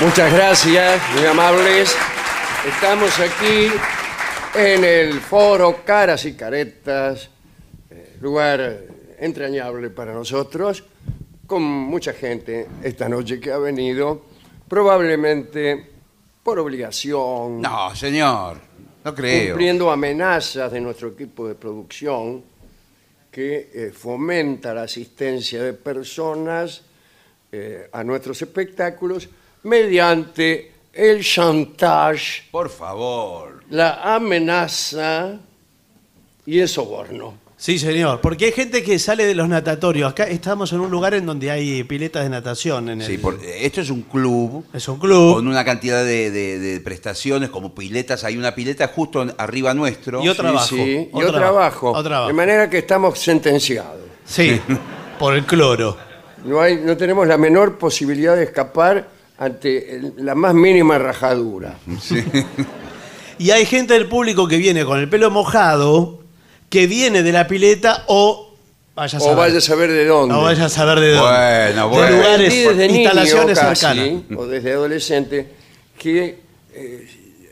Muchas gracias, muy amables. Estamos aquí en el foro Caras y Caretas, eh, lugar entrañable para nosotros, con mucha gente esta noche que ha venido, probablemente por obligación, No, señor, no creo. cumpliendo amenazas de nuestro equipo de producción que eh, fomenta la asistencia de personas eh, a nuestros espectáculos mediante el chantage, Por favor. la amenaza y el soborno. Sí, señor, porque hay gente que sale de los natatorios. Acá estamos en un lugar en donde hay piletas de natación. En Sí, por- esto es un club Es un club. con una cantidad de, de- de prestaciones como piletas. Hay una pileta justo arriba nuestro. Y otra abajo. Sí, y otra otra abajo. otra abajo. De manera que estamos sentenciados. Sí, por el cloro. No, hay, no tenemos la menor posibilidad de escapar ante la más mínima rajadura. Y hay gente del público que viene con el pelo mojado, que viene de la pileta o vaya a O saber. vaya a saber de dónde. o vaya a saber de dónde. Bueno, De bueno. lugares, Aprendí desde niño instalaciones casi, cercanas. o desde adolescente, que eh,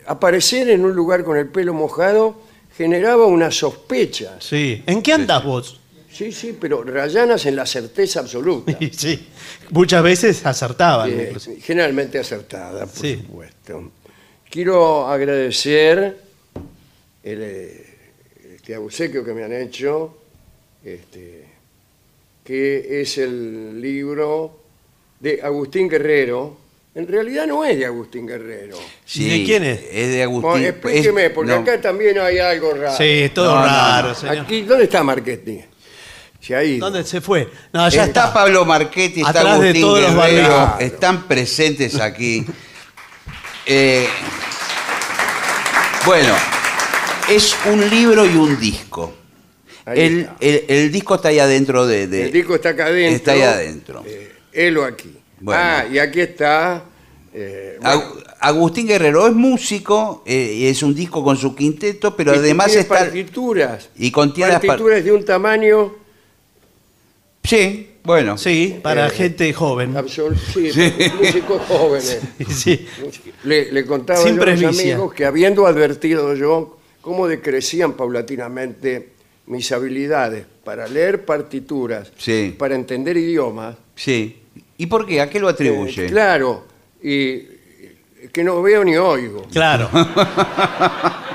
aparecer en un lugar con el pelo mojado generaba una sospecha. Sí. ¿En qué andas vos? Sí, sí, pero rayanas en la certeza absoluta. Y sí. Muchas veces acertaban. Eh, inclusive. generalmente acertada, por Sí. supuesto. Quiero agradecer el, eh, este obsequio que me han hecho, este, que es el libro de Agustín Guerrero. En realidad no es de Agustín Guerrero. Sí, ¿De quién es? Es de Agustín. Bueno, explíqueme, es- porque no, acá también hay algo raro. Sí, es todo no, raro, no. señor. Aquí, ¿Dónde está Marchetti? Se ha ido. ¿Dónde se fue? No, ya Está está. Pablo Marchetti, está Atrás de Agustín todos los Guerrero, barrios. están presentes aquí. Eh, bueno, es un libro y un disco. El, está. el- el disco está ahí adentro de... de- El disco está acá adentro. Está ahí adentro. Eh, helo aquí. Bueno. Ah, y aquí está. eh, bueno, Agustín Guerrero es músico, eh, y es un disco con su quinteto, pero y además tiene está... partituras. Y contiene las par- partituras de un tamaño Sí, bueno. Sí, para Eh, gente joven. absoluto. Sí, músicos jóvenes. Sí. Le, le contaba Sin yo a presbicia. amigos que habiendo advertido yo cómo decrecían paulatinamente mis habilidades para leer partituras, Sí. para entender idiomas. Sí. ¿Y por qué? ¿A qué lo atribuye? Eh, claro, y que no veo ni oigo. Claro.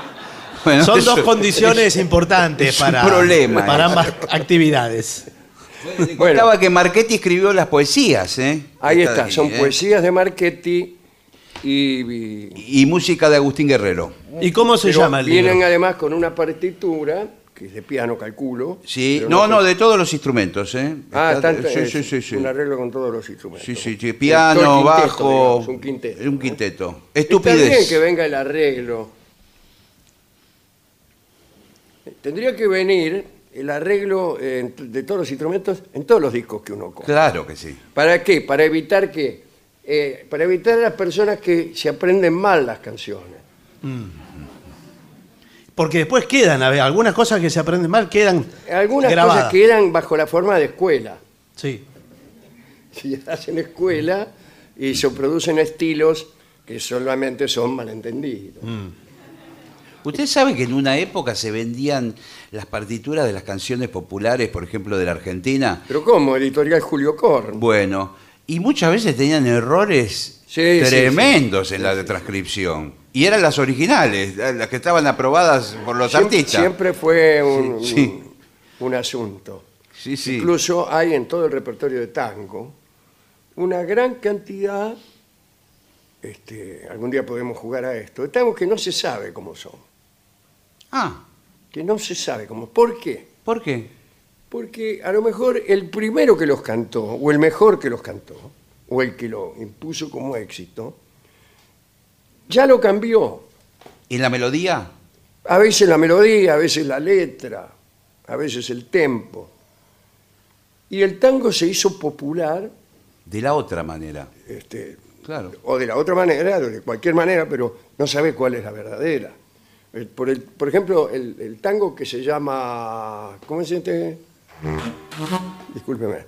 Bueno, Son eso- dos condiciones importantes es un para, problema, para eh. ambas actividades. Bueno. contaba que Marchetti escribió las poesías, ¿eh? Ahí Está está, aquí, son ¿eh? poesías de Marchetti y, y- Y música de Agustín Guerrero. ¿Y cómo se pero llama el vienen libro? además con una partitura, que es de piano, calculo. Sí, no, no, de todos los instrumentos, ¿eh? Ah, Está- tanto, sí, es sí, sí, sí. un arreglo con todos los instrumentos. Sí, sí, sí, Eh, piano, quinteto, bajo, digamos, un quinteto. un ¿no? quinteto. Está bien Estupidez. que venga el arreglo. Tendría que venir el arreglo eh, de todos los instrumentos en todos los discos que uno compra. Claro que sí. ¿Para qué? Para evitar que eh, para evitar a las personas que se aprenden mal las canciones. Porque después quedan, a ver, algunas cosas que se aprenden mal quedan Algunas grabadas. cosas quedan bajo la forma de escuela. Sí. Si hacen escuela y se producen estilos que solamente son malentendidos. Usted sabe que en una época se vendían las partituras de las canciones populares, por ejemplo, de la Argentina. Pero ¿cómo? Editorial Julio Korn. Bueno, y muchas veces tenían errores Sí, sí, tremendos en la de transcripción. Y eran las originales, las que estaban aprobadas por los Siempre, artistas. siempre fue un, asunto. Sí, sí. Incluso hay en todo el repertorio de tango una gran cantidad, este, algún día podemos jugar a esto, de tangos que no se sabe cómo son. Ah, Que no se sabe cómo. ¿Por qué? ¿por qué? Porque a lo mejor el primero que los cantó, o el mejor que los cantó, o el que lo impuso como éxito, ya lo cambió. ¿Y la melodía? A veces la melodía, a veces la letra, a veces el tempo. Y el tango se hizo popular, De la otra manera. este, Claro. o de la otra manera, o de cualquier manera, pero no sabe cuál es la verdadera. Por, el- por ejemplo, el, el tango que se llama... ¿Cómo se siente? Discúlpeme.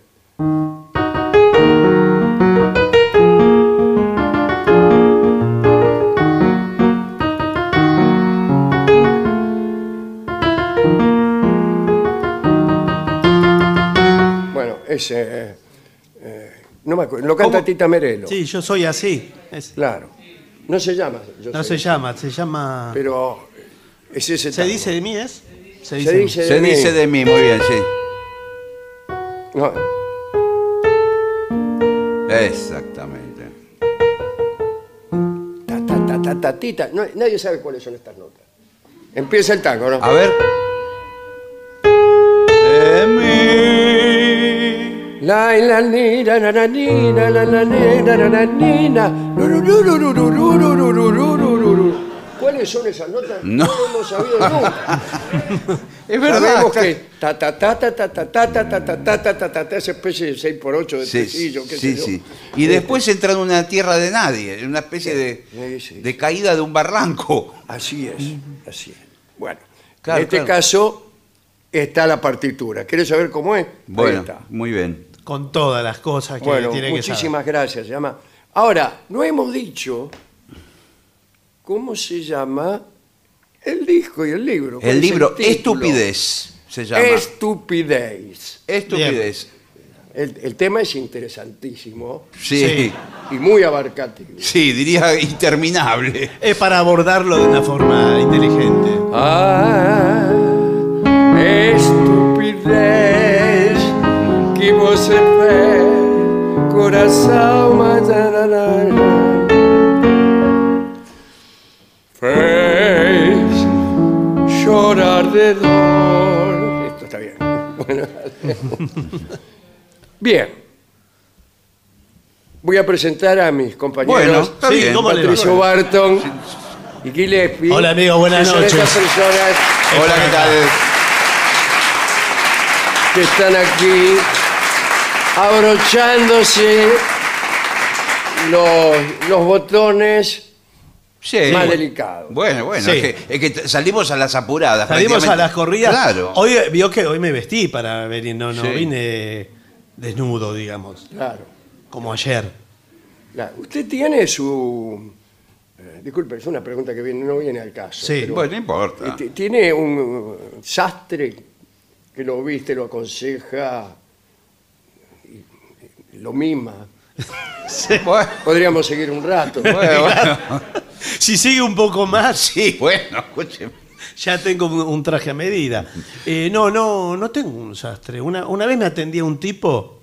Bueno, ese... eh, no me acuerdo. Lo canta ¿Cómo? Tita Merelo. Sí, yo soy así. Es- Claro. No se llama. yo no se llama, se llama. Pero es ese ¿Se tango. dice de mí, es? Se Se dice de Se mí. dice de mí, muy bien, sí. No, Exactamente. ta, ta, ta, ta, ta, tita. No, nadie sabe cuáles son estas notas. Empieza el tango, ¿no? A ver. De mí. La la ni la la la ni la la la ni la la la ni la. ¿Cuáles son esas notas? No. lo hemos sabido nunca. Es verdad. Sabemos que ta ta ta ta ta ta ta ta ta ta ta ta ta ta ta esa especie de 6 por 8 de Sí, tresillo, qué sí, sé yo. sí. Y después entra en una tierra de nadie, en una especie de, Sí, sí. de caída de un barranco. Así es, así es. Bueno, Claro, en este claro. caso está la partitura. ¿Quieres saber cómo es? Ahí Bueno, está. muy bien. Con todas las cosas que Bueno, tiene que saber. muchísimas gracias. Se llama. Ahora, no hemos dicho cómo se llama el disco y el libro. ¿Cuál El es libro? Estupidez se llama. Estupidez. Estupidez. El, el tema es interesantísimo Sí. Sí. sí. y muy abarcativo. diría interminable. Es para abordarlo de una forma inteligente. Ah, estupidez que você fez, coração Esto está bien. Bueno, bien. Voy a presentar a mis compañeros. Bueno, está Sí, bien. ¿cómo le va? Patricio Barton y Gillespie. Hola, amigo, buenas que son noches. estas personas Hola, ¿qué tal? que están aquí abrochándose los, los botones Sí. más delicados. Bueno, bueno, Sí. es, que, es que t- salimos a las apuradas. Salimos a prácticamente. las corridas. Claro. Hoy vio que hoy me vestí para venir, no, no Sí. vine desnudo, digamos, Claro, como ayer. claro. Usted tiene su, eh, disculpe, es una pregunta que viene, no viene al caso. Sí, pero, Bueno, no importa. eh, ti- ¿Tiene un sastre que lo viste, lo aconseja, y- y lo mima? Bueno, Podríamos seguir un rato. bueno, bueno. Si sigue un poco más, Sí, bueno, escúcheme. ya tengo un, traje a medida. Eh, no, no, no tengo un sastre. Una, una vez me atendía un tipo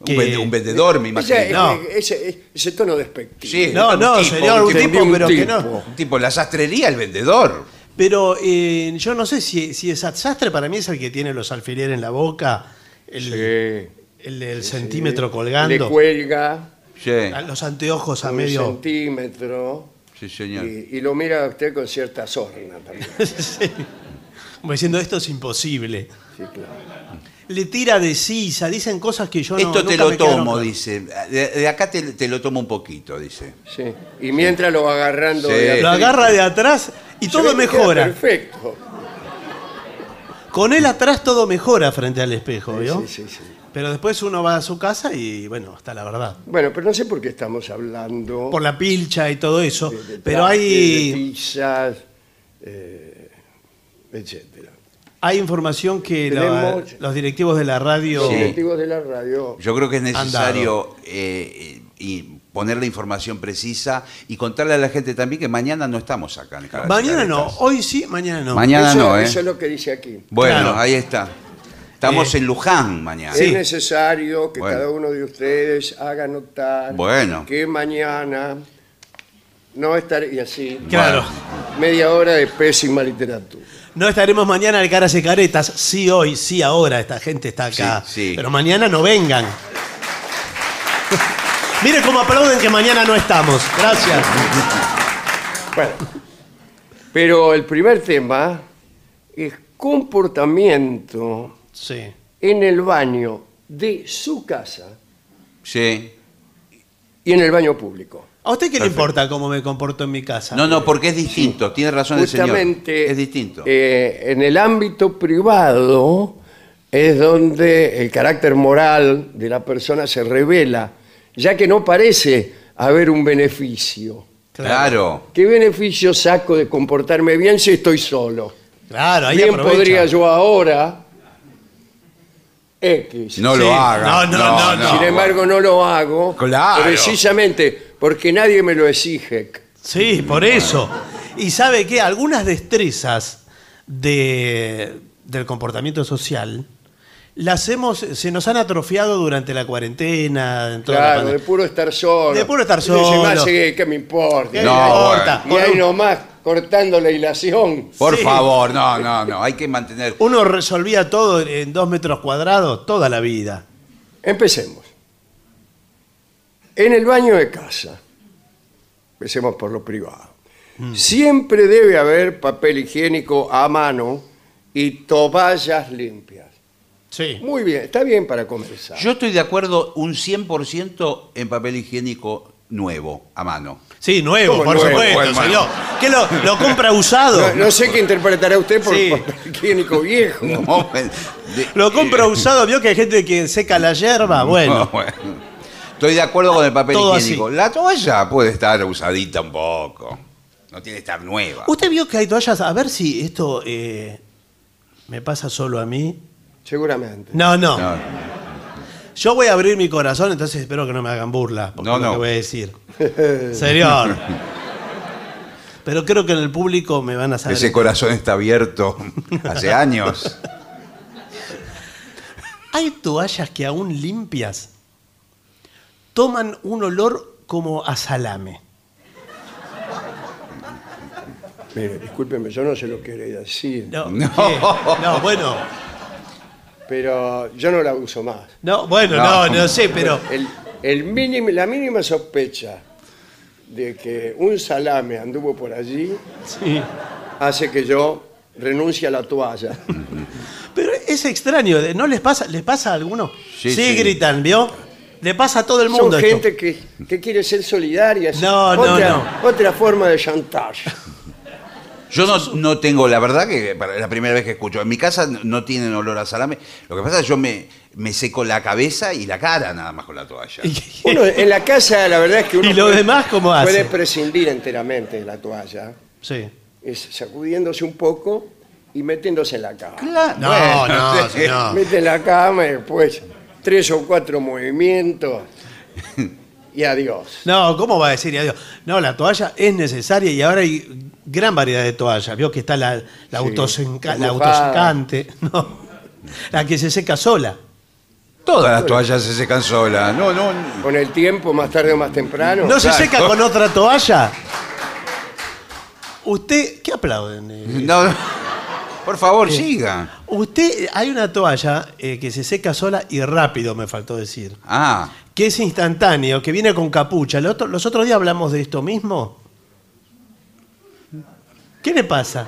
Un, que... vende- un vendedor, me imagino. Ese, No. ese- ese tono despectivo. Sí, No, no, tipo, señor, un tipo, pero que no. Un tipo, la sastrería, el vendedor. Pero eh, yo no sé si, si es sastre para mí es el que tiene los alfileres en la boca, el, Sí, el centímetro Le colgando, cuelga Sí, a los anteojos a un medio... centímetro sí, señor. y, y lo mira a usted con cierta sorna también. Sí. Como diciendo, esto es imposible. Sí, claro. Le tira de sisa, dicen cosas que yo no Esto te nunca lo me quedaron tomo, claras. dice. De, de acá te, te lo tomo un poquito, dice. Sí. Y mientras lo va agarrando Sí. de Lo atrás, agarra de atrás y se todo ve que queda mejora. Perfecto. Con él atrás todo mejora frente al espejo, ¿vio? Sí, sí, sí. Pero después uno va a su casa y, bueno, está la verdad. Bueno, pero no sé por qué estamos hablando Por la pilcha y todo eso. de, de pero trajes, de hay, pizzas, eh, etcétera. hay información que la- Tenemos- los directivos de la radio... Los directivos de la radio Yo creo que es necesario eh, y poner la información precisa y contarle a la gente también que mañana no estamos acá en Caras y Mañana no, Caretas. hoy sí, mañana no. Mañana eso, no, ¿eh? eso es lo que dice aquí. Bueno, Claro. ahí está. Estamos Eh, en Luján mañana. Sí. Es necesario que Bueno. cada uno de ustedes haga notar Bueno. que mañana no estaré y así Claro. media hora de pésima literatura. No estaremos mañana al Caras y Caretas. Sí, hoy, sí, ahora. Esta gente está acá. Sí, sí. Pero mañana no vengan. Mire cómo aplauden que mañana no estamos. Gracias. Bueno, pero el primer tema es comportamiento Sí. en el baño de su casa Sí. y en el baño público. ¿A usted qué le Perfecto. importa cómo me comporto en mi casa? No, no, porque es distinto. Tiene razón el señor. Justamente Es distinto. eh, en el ámbito privado es donde el carácter moral de la persona se revela, ya que no parece haber un beneficio. claro. ¿Qué beneficio saco de comportarme bien si estoy solo? Claro, ahí Bien aprovecha. podría yo ahora X. No Sí. lo haga. No, no, no, no. Sin embargo, no lo hago Claro. precisamente porque nadie me lo exige. Sí, por eso. Y sabe que algunas destrezas de, del comportamiento social las hemos, se nos han atrofiado durante la cuarentena. en toda la Claro, de puro estar solo. De puro estar Y dice, solo. más, sí, ¿Qué me importa? ¿Qué No, me importa? Y ahí nomás cortando la hilación. Por Sí. favor, no, no, no. Hay que mantener. Uno resolvía todo en dos metros cuadrados toda la vida. Empecemos. En el baño de casa, empecemos por lo privado, Mm. siempre debe haber papel higiénico a mano y toallas limpias. Sí. Muy bien, está bien para comenzar. Yo estoy de acuerdo un 100% en papel higiénico nuevo, a mano. Sí, nuevo, ¿Cómo por nuevo? supuesto, señor. ¿Qué lo, lo compra usado? No, no sé qué interpretará usted por Sí. higiénico viejo. No, de- Lo compra usado, vio que hay gente que seca la hierba. Bueno, No, bueno. Estoy de acuerdo con el papel Todo higiénico. así. La toalla puede estar usadita un poco. No tiene que estar nueva. usted vio que hay toallas. A ver si esto eh, me pasa solo a mí. Seguramente. No, no, No, Yo voy a abrir mi corazón, entonces espero que no me hagan burla. por No, lo no. que voy a decir. Señor. Pero creo que en el público me van a saber. ese corazón está abierto hace años. Hay toallas que aún limpias toman un olor como a salame. Mire, discúlpeme, yo no se lo quería decir, No, No. ¿qué? no bueno. Pero yo no la uso más. No, bueno, no, No. no, sé, pero. El, el mínimo, la mínima sospecha de que un salame anduvo por allí Sí. hace que yo renuncie a la toalla. Pero es extraño, ¿no les pasa? ¿Les pasa a alguno? Sí, sí. gritan, ¿vio? Le pasa a todo el Son mundo esto. gente que, que quiere ser solidaria. No, no, otra, no. Otra forma de chantage. Yo no, no tengo, la verdad que para la primera vez que escucho. En mi casa no- no tienen olor a salame. Lo que pasa es que yo me, me seco la cabeza y la cara nada más con la toalla. Bueno, en la casa la verdad es que uno ¿Y lo puede- demás cómo hace? puede prescindir enteramente de la toalla. Sí. Es sacudiéndose un poco y metiéndose en la cama. Claro, No, bueno, no, sí. señor. Mete en la cama y después tres o cuatro movimientos y adiós. No, ¿cómo va a decir adiós? No, la toalla es necesaria y ahora hay gran variedad de toallas. Vio que está la, la, Sí, autosenca- la autosecante, no, la que se seca sola. Todas las toallas se secan solas. No, no. Con el tiempo, más tarde o más temprano. ¿No se seca con otra toalla? Usted, ¿qué aplauden? eh? no, no. Por favor, siga. Usted, hay una toalla eh, que se seca sola y rápido, me faltó decir. Ah, Que es instantáneo, que viene con capucha. ¿Los otro- los otros días hablamos de esto mismo. ¿Qué le pasa?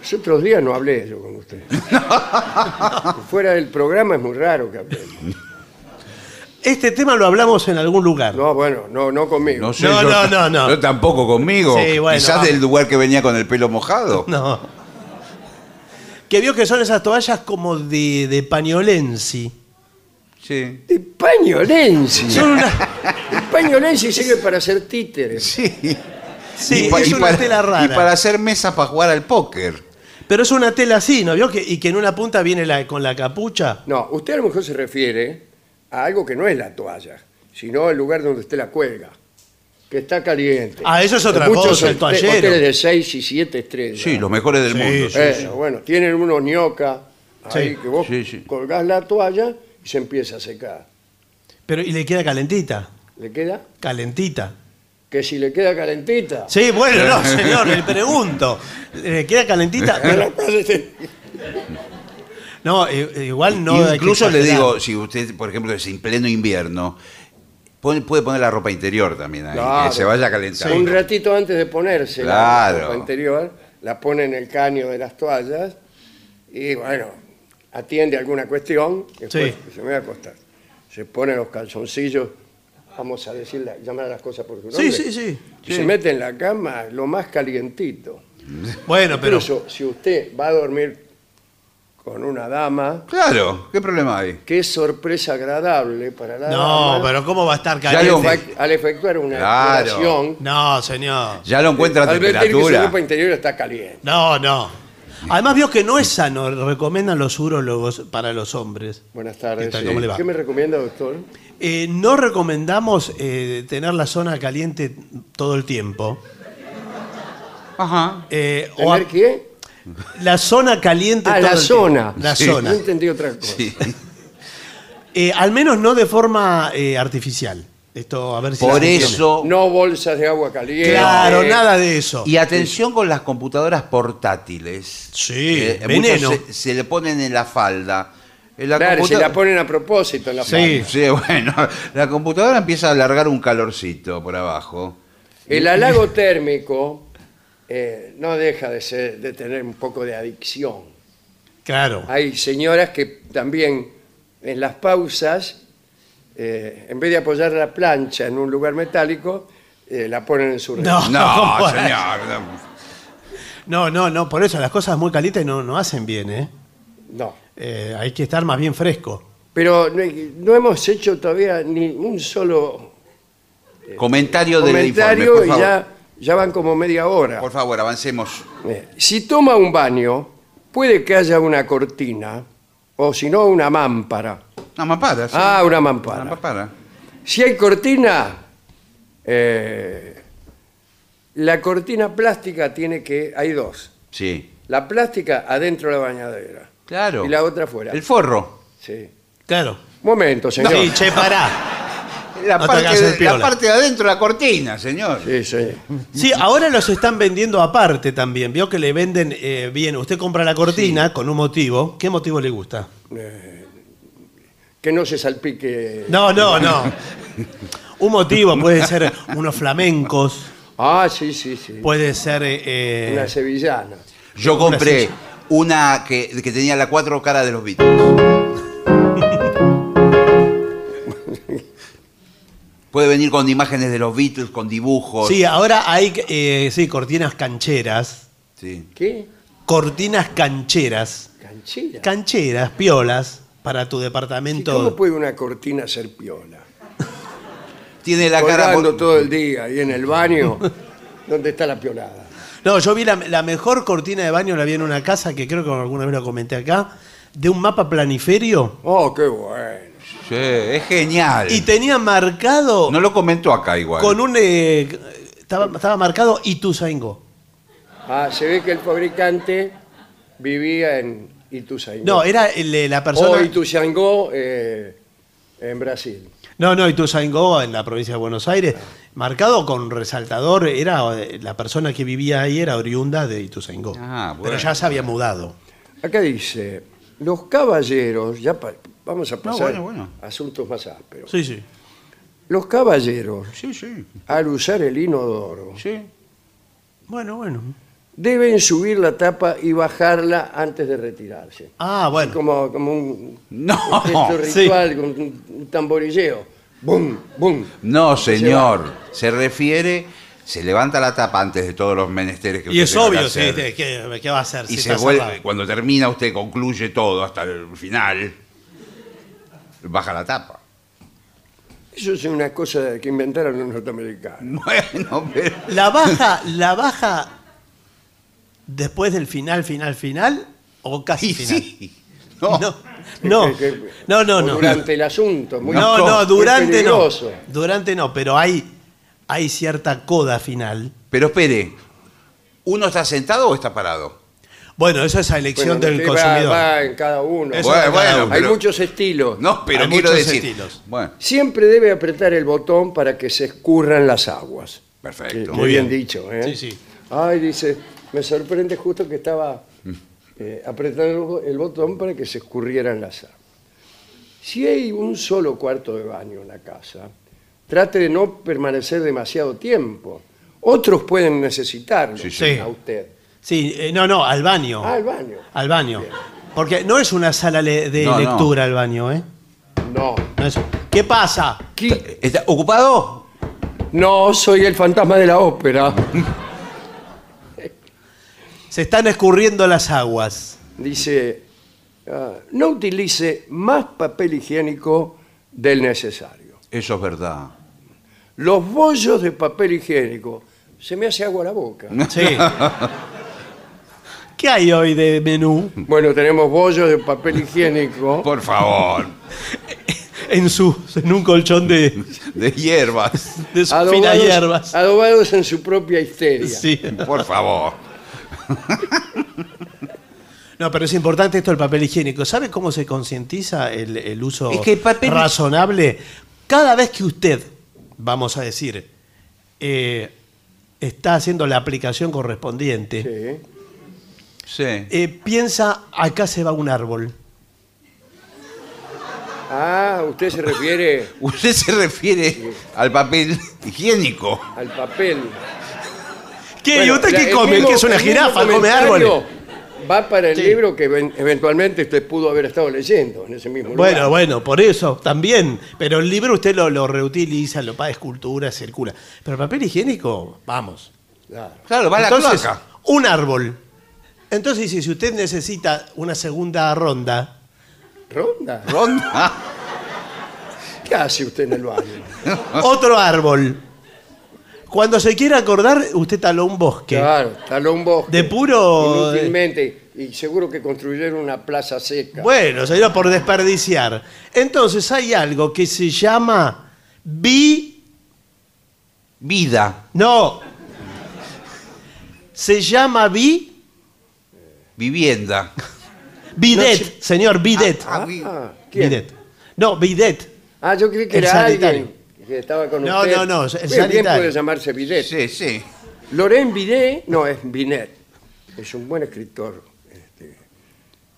Los otros días no hablé yo con usted. Fuera del programa es muy raro que hablemos. Este tema lo hablamos en algún lugar. No, bueno, no, no conmigo. no sé. No, yo, no, no, no. yo tampoco conmigo. Sí, bueno, Quizás vamos. del lugar que venía con el pelo mojado. No. Que vio que son esas toallas como de, de pañolensi. Sí. De pañolensi. Son una- El pañolensi sirve para hacer títeres. Sí. Sí, Y es y una para- tela rara. Y para hacer mesas para jugar al póker. Pero es una tela así, ¿no vio? Que, y que en una punta viene la, con la capucha. No, usted a lo mejor se refiere a algo que no es la toalla, sino el lugar donde usted la cuelga, que está caliente. Ah, eso es otra muchos cosa, el toallero. Hoteles de 6 y 7 estrellas. Sí, los mejores del Sí, mundo. sí. Eh, Bueno, tienen unos ñoca ahí Sí. que vos Sí, sí. colgás la toalla y se empieza a secar. Pero, y le queda calentita. ¿Le queda? Calentita. Que si le queda calentita. Sí, bueno, no, señor, le pregunto. ¿Le queda calentita? No, igual no. Incluso le digo, si usted, por ejemplo, es en pleno invierno, puede poner la ropa interior también ahí, Claro. que se vaya a calentar. Un ratito antes de ponerse Claro. la ropa interior, la pone en el caño de las toallas y bueno, atiende alguna cuestión, después Sí. se me va a acostar. Se pone los calzoncillos, vamos a decir, llamar a las cosas por su Sí, nombre. sí, sí. Y se mete en la cama lo más calientito. Bueno, pero. Incluso si usted va a dormir con una dama, Claro, ¿qué problema hay? qué sorpresa agradable para la No, dama. pero ¿cómo va a estar lo- caliente? efec- al efectuar una Claro. No, señor. Ya lo encuentra a al advertir que su temperatura. ropa interior está caliente. No, no. Además, vio que no es sano, recomiendan los urólogos para los hombres. Buenas ¿Qué tardes. tal? ¿Cómo le va? ¿Qué me recomienda, doctor? Eh, no recomendamos eh, tener la zona caliente todo el tiempo. Ajá. Eh, o a- ¿Tener qué? la zona caliente Ah, todo la el zona. tiempo. La Sí. zona. No entendí otra cosa. Sí. Eh, al menos no de forma eh, artificial. Esto, a ver si Por se entiende. eso. No bolsas de agua caliente. Claro, nada de eso. Y atención con las computadoras portátiles. Sí, Eh, veneno. muchos Se, se le ponen en la falda. La Claro, si computa- la ponen a propósito en la Sí. Sí, bueno, la computadora empieza a alargar un calorcito por abajo. El halago térmico eh, no deja de, ser, de tener un poco de adicción. Claro. Hay señoras que también en las pausas, eh, en vez de apoyar la plancha en un lugar metálico, eh, la ponen en su No. No, bueno. señor. no. No, no, no. Por eso las cosas muy calientes no, no hacen bien, ¿eh? No. Eh, Hay que estar más bien fresco. Pero no, no hemos hecho todavía ni un solo Comentario del informe, por y favor. ya, ya van como media hora. Por favor, avancemos. Eh, Si toma un baño, puede que haya una cortina o si no una mámpara. Una mampara, sí. Ah, una Una mampara. mampara. Si hay cortina, eh, la cortina plástica tiene que... Hay dos. Sí. La plástica adentro de la bañadera Claro. y la otra afuera. El forro. Sí. Claro. Momento, señor. Sí, che, pará. La, No te parte el de, piola. la parte de adentro de la cortina, señor. Sí, sí. Sí, ahora los están vendiendo aparte también. Vio que le venden eh, bien. Usted compra la cortina con un motivo. ¿Qué motivo le gusta? Que no se salpique. No, no, no. Un motivo puede ser unos flamencos, Ah, sí, sí, sí. puede ser. eh, eh, Una sevillana. Yo Una compré. Una que, que tenía las cuatro caras de los Beatles. Puede venir con imágenes de los Beatles, con dibujos. Sí, ahora hay eh, sí, cortinas cancheras. Sí. ¿Qué? cortinas cancheras. Canchera. Cancheras, piolas, para tu ¿Y departamento. ¿Cómo puede una cortina ser piola? Tiene la cara. Colgando todo el día y en el baño, ¿dónde está la piolada? No, yo vi la, la mejor cortina de baño, la vi en una casa que creo que alguna vez lo comenté acá, de un mapa planiferio. Oh, qué bueno. Sí, es genial. Y tenía marcado No lo comentó acá igual. con un. eh, estaba, estaba marcado Ituzaingó. Ah, se ve que el fabricante vivía en Ituzaingó. No, era el la persona. O Ituzaingó eh, en Brasil. No, no, Ituzaingó en la provincia de Buenos Aires, marcado con resaltador, era eh, la persona que vivía ahí era oriunda de Ituzaingó. Ah, bueno. Pero ya se había mudado. Acá dice, los caballeros, ya pa- vamos a pasar bueno, bueno. a asuntos más ásperos. Sí, sí. Los caballeros, Sí, sí. al usar el inodoro, Sí. Bueno, bueno. deben subir la tapa y bajarla antes de retirarse. Ah, bueno. Como, como un No, gesto sí. ritual, con un, un tamborilleo. ¡Bum! ¡Bum! no, Se señor. Se refiere, se levanta la tapa antes de todos los menesteres que Y usted es tenga que obvio, sí, ¿qué, qué va a hacer? Y si se vuelve, cerrado? cuando termina usted concluye todo hasta el final, baja la tapa. Eso es una cosa que inventaron los norteamericanos. Bueno, pero... ¿La baja, la baja después del final, final, final o casi Y final? sí. No. No, no, Que- que- no, no, no. Durante el asunto. Muy, No, no, muy durante no. peligroso. Durante no, pero hay, hay cierta coda final. Pero espere, ¿uno está sentado o está parado? Bueno, eso es a elección Bueno, del usted va- consumidor. va en cada uno. Eso Bueno, cada bueno, uno. Hay pero- muchos estilos. No, pero Hay quiero muchos decir. estilos. Bueno, Siempre debe apretar el botón para que se escurran las aguas. perfecto. Muy bien, bien. dicho, ¿eh? Sí, sí. Ay, dice, me sorprende justo que estaba eh, apretando el botón para que se escurrieran las aguas. Si hay un solo cuarto de baño en la casa, trate de no permanecer demasiado tiempo. Otros pueden necesitarlo Sí, sí. a usted. Sí, eh, no, no, al baño. Ah, al baño. Al baño. Porque no es una sala le- de No, no. lectura el baño, ¿eh? No. No es- ¿Qué pasa? Qui- ¿Está ocupado? No, soy el fantasma de la ópera. Se están escurriendo las aguas. Dice, ah, no utilice más papel higiénico del necesario. Eso es verdad. Los bollos de papel higiénico, se me hace agua la boca. Sí. ¿Qué hay hoy de menú? Bueno, tenemos bollos de papel higiénico. Por favor. En, su, en un colchón de, De hierbas. de sus finas hierbas. adobados en su propia histeria. Sí. Por favor. No, pero es importante esto del papel higiénico. ¿Sabe cómo se concientiza el, el uso Es que el papel- razonable? Cada vez que usted, vamos a decir, eh, está haciendo la aplicación correspondiente, Sí. Sí. eh, piensa, acá se va un árbol. Ah, usted se refiere Usted se refiere al papel higiénico. al papel. ¿Qué? ¿Y Bueno, usted la- qué el come? mismo- ¿Qué es una el mismo jirafa? ¿Come comentario árboles? Va para el Sí. libro que ven- eventualmente usted pudo haber estado leyendo en ese mismo lugar. Bueno, bueno, por eso también. Pero el libro usted lo, lo reutiliza, lo paga escultura, circula. Pero el papel higiénico, vamos. Claro. Claro, va a la Entonces, cloaca. un árbol. Entonces dice, si usted necesita una segunda ronda, ¿Ronda? Ronda. ¿Qué hace usted en el baño? otro árbol. Cuando se quiera acordar, usted taló un bosque. Claro, taló un bosque. De puro- Inútilmente. Y seguro que construyeron una plaza seca. Bueno, sería por desperdiciar. Entonces hay algo que se llama bi... Vida. No. Se llama bi... Vivienda. Bidet, No, señor, bidet. Ah, Ah, ¿quién? bidet. No, bidet. Ah, yo creí que El era sanitario. alguien que estaba con No, usted. no, no, el Bien, bien sanitario. puede llamarse Bidet. Sí, sí. Laurent Bidet, no, es Binet. Es un buen escritor este,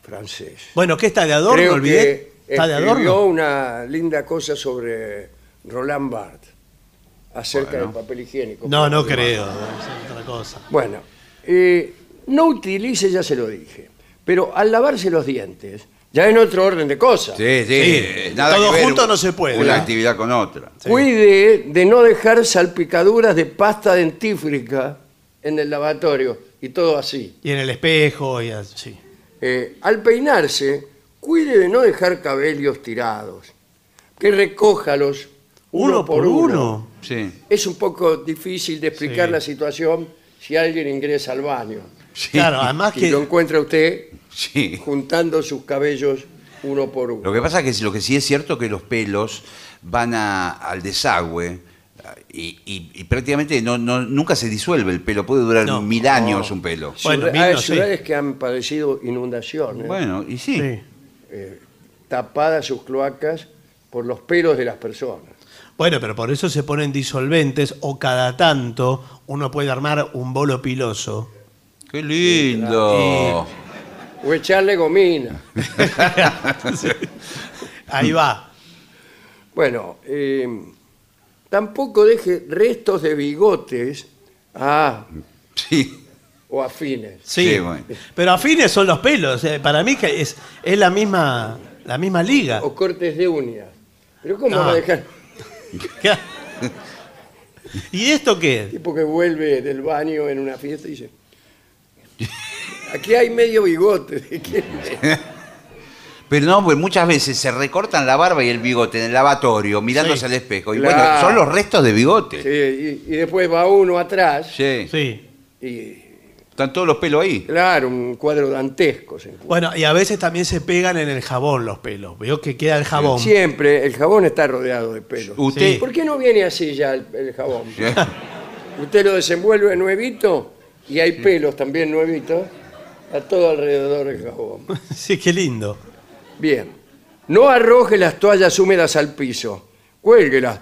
francés. Bueno, ¿qué está de adorno Creo el bidet? que ¿Está de escribió adorno? una linda cosa sobre Roland Barthes acerca Bueno. del papel higiénico. No, no creo. ser otra cosa. Bueno, eh, no utilice, ya se lo dije, pero al lavarse los dientes, ya en otro orden de cosas, Sí, sí. Sí, Nada todo que ver junto no se puede, Una ¿eh? actividad con otra. cuide de no dejar salpicaduras de pasta dentífrica en el lavatorio. y todo así. Y en el espejo y así. Eh, al peinarse, cuide de no dejar cabellos tirados, que recójalos uno, por uno. Sí. Es un poco difícil de explicar Sí. la situación si alguien ingresa al baño Sí. Claro, además y lo que. encuentra usted Sí. juntando sus cabellos uno por uno. Lo que pasa es que lo que sí es cierto es que los pelos van a- al desagüe y, y- y prácticamente no, no- nunca se disuelve el pelo, puede durar No. mil años No. un pelo. Bueno, Ciudad- mil hay no ciudades que han padecido inundaciones, Bueno, y sí. Sí. tapadas sus cloacas por los pelos de las personas. Bueno, pero por eso se ponen disolventes o cada tanto uno puede armar un bolo piloso. ¡Qué lindo! O echarle gomina. Ahí va. Bueno, eh, tampoco deje restos de bigotes a, Sí. o afines. Sí. Sí, bueno. Pero afines son los pelos. eh, Para mí que es, es la misma la misma liga. O cortes de uñas. Pero ¿cómo No. va a dejar? ¿Qué? ¿Y esto qué? tipo que vuelve del baño en una fiesta y dice, aquí hay medio bigote. ¿de quién es?". Pero no, pues muchas veces se recortan la barba y el bigote en el lavatorio, mirándose Sí. al espejo. Y Claro. bueno, son los restos de bigote. Sí, y, y después va uno atrás Sí. Sí. y, Están todos los pelos ahí. claro, un cuadro dantesco. se encuentra. Bueno, y a veces también se pegan en el jabón los pelos. Veo que queda el jabón. Siempre el jabón está rodeado de pelos. Usted. ¿Por qué no viene así ya el, el jabón? Usted lo desenvuelve nuevito y hay pelos también nuevitos a todo alrededor del jabón. Sí, qué lindo. Bien. No arroje las toallas húmedas al piso. Cuélguelas.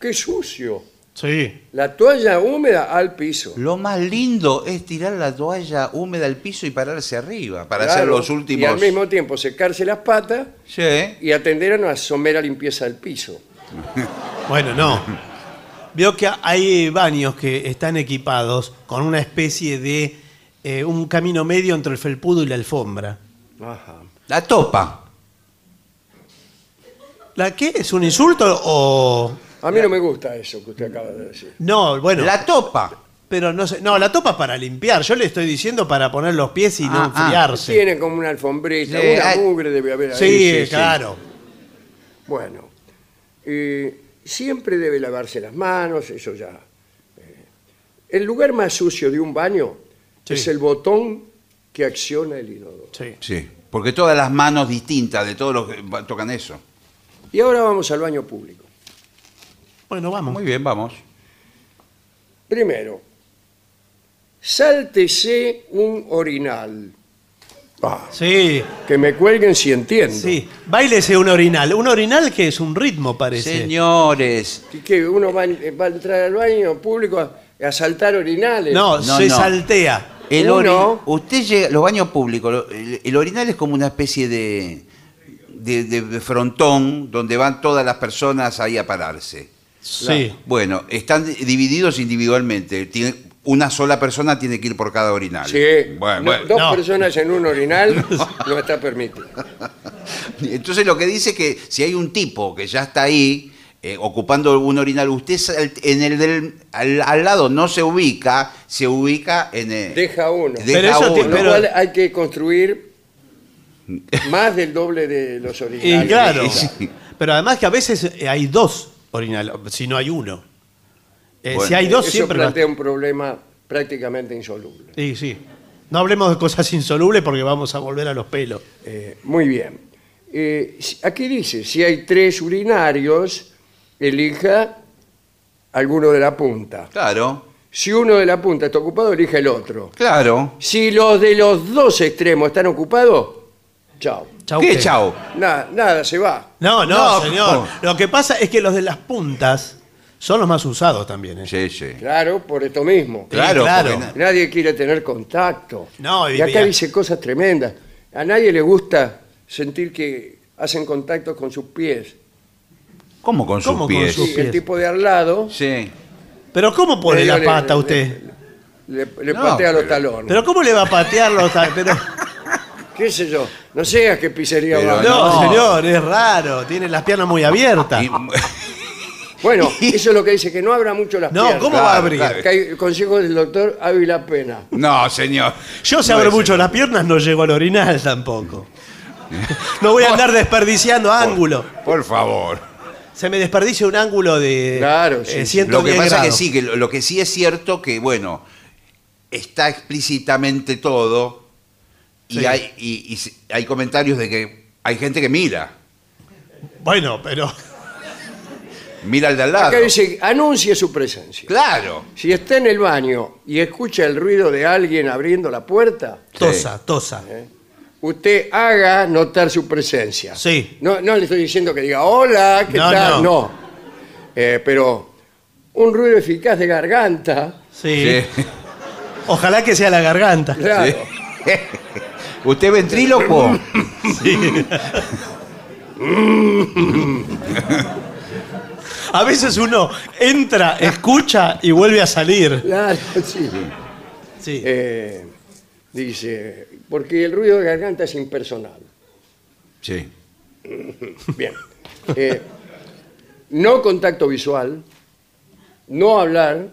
¡Qué sucio! Sí. La toalla húmeda al piso. Lo más lindo es tirar la toalla húmeda al piso y pararse arriba para Claro, hacer los Y últimos. al mismo tiempo secarse las patas Sí. y atender a una somera limpieza del piso. Bueno, no. Veo que hay baños que están equipados con una especie de eh, un camino medio entre el felpudo y la alfombra. Ajá. La topa. ¿La qué? ¿Es un insulto o...? A mí no me gusta eso que usted acaba de decir. No, bueno. La topa. Pero no sé. No, la topa para limpiar. Yo le estoy diciendo para poner los pies y no Ah, ah. enfriarse. Tiene como una alfombrita, Sí, una hay- mugre debe haber ahí. Sí, sí, sí. claro. Bueno, eh, siempre debe lavarse las manos, eso ya. eh. el lugar más sucio de un baño Sí. es el botón que acciona el inodoro. Sí. Sí. Porque todas las manos distintas de todos los que tocan eso. Y ahora vamos al baño público. Bueno, vamos. Muy bien, vamos. Primero, sáltese un orinal. Ah, Sí, que me cuelguen si entiendo. sí. Báilese un orinal. Un orinal que es un ritmo, parece. Señores. ¿Y qué, uno va, va a entrar al baño público a, a saltar orinales. No, No, se no. saltea. El Uno- usted llega, los baños públicos, el, el orinal es como una especie de, de, de- de frontón donde van todas las personas ahí a pararse. Sí. Bueno, están divididos individualmente. Tiene, una sola persona tiene que ir por cada orinal. Sí, Bueno, no, bueno. dos No. personas en un orinal no está permitido. Entonces lo que dice es que si hay un tipo que ya está ahí eh, ocupando un orinal, usted en el del, al, al lado no se ubica, se ubica en el... Deja uno. deja Pero eso uno. te- Con lo pero- cual hay que construir más del doble de los Y orinales. claro. Sí. Pero además que a veces eh, hay dos orinales, si no hay uno. Eh, Bueno, si hay dos, Eso siempre. va- plantea un problema prácticamente insoluble. Sí, sí. No hablemos de cosas insolubles porque vamos a volver a los pelos. Eh, muy bien. Eh, aquí dice, si hay tres urinarios, elija alguno de la punta. Claro, Si uno de la punta está ocupado, elija el otro. claro. Si los de los dos extremos están ocupados, chao. Chau, ¿Qué ¿qué? chao? Nada, nada, se va. No, no, No, señor. ¿cómo? Lo que pasa es que los de las puntas son los más usados también. ¿eh? Sí, sí. Claro, por esto mismo. Claro, claro. porque na- Nadie quiere tener contacto. No, y- y acá y- dice cosas tremendas. A nadie le gusta sentir que hacen contacto con sus pies. ¿Cómo con sus ¿Cómo con pies? sus Sí, el tipo de al lado Sí. Pero ¿cómo pone la le- pata le- usted? Le, le No, patea los pero- talones. Pero ¿cómo le va a patear los ta- Pero ¿Qué sé yo? No sé a qué pizzería Pero va. no, No. señor, es raro. Tiene las piernas muy abiertas. Y- Bueno, eso es lo que dice, que no abra mucho las No, piernas. ¿cómo va a Claro, abrir? claro. Que hay el consejo del doctor Ávila Pena. No, señor. Yo se No abro es mucho las piernas, no llego al orinal tampoco. No voy a andar desperdiciando ángulo. Por favor. Se me desperdicia un ángulo de Claro, sí, eh, sí. 110 Lo que pasa es que grados. sí, que lo, lo que sí es cierto que, bueno, está explícitamente todo y, Sí. hay, y- hay comentarios de que hay gente que mira, Bueno, pero mira al de al lado. Acá dice, anuncie su presencia. Claro. Si está en el baño y escucha el ruido de alguien abriendo la puerta, tosa, tosa. Usted haga notar su presencia. Sí. No, no le estoy diciendo que diga hola, ¿qué No, tal? no. No. Eh, pero un ruido eficaz de garganta, Sí. Sí. Ojalá que sea la garganta. claro. ¿Usted ventríloco? A veces uno entra, escucha y vuelve a salir. Claro, sí. Sí. Eh, dice, porque el ruido de garganta es impersonal. Sí. Bien. Eh, no contacto visual, no hablar,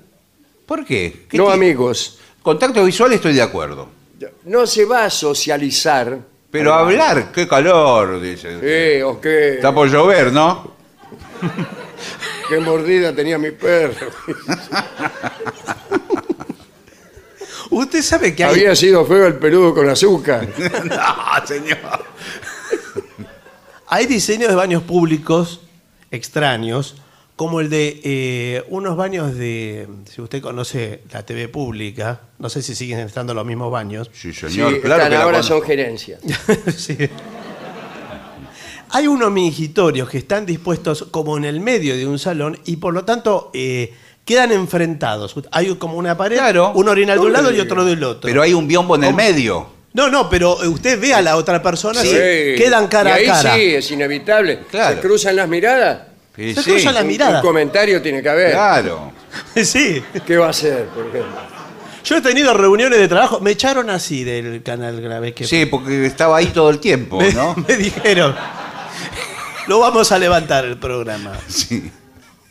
¿Por qué? ¿Qué no ti- amigos. Contacto visual estoy de acuerdo. No se va a socializar. Pero hablar, qué calor, dice. Eh, o qué, Está por llover, ¿no? qué mordida tenía mi perro. Usted sabe que hay, Había sido feo el peludo con azúcar. no, señor. hay diseños de baños públicos extraños, como el de eh, unos baños de, si usted conoce la TV pública, no sé si siguen estando los mismos baños. Sí, Sí, señor, claro están que la ahora son gerencias. Sí. Hay unos mingitorios que están dispuestos como en el medio de un salón y por lo tanto eh, quedan enfrentados. Hay como una pared, Claro. un orinal de un lado y otro del otro. Pero hay un biombo en el medio. No, no, pero usted ve a la otra persona, Sí. sí, quedan cara Y ahí a cara. sí, es inevitable. Claro. Se cruzan las miradas. Sí, Se sí. cruzan las Un- miradas. Un comentario tiene que haber. Claro. Sí. ¿Qué va a hacer, por ejemplo? Yo he tenido reuniones de trabajo, me echaron así del canal grave que Sí, porque estaba ahí todo el tiempo, me, ¿no? me dijeron, lo vamos a levantar el programa. Sí.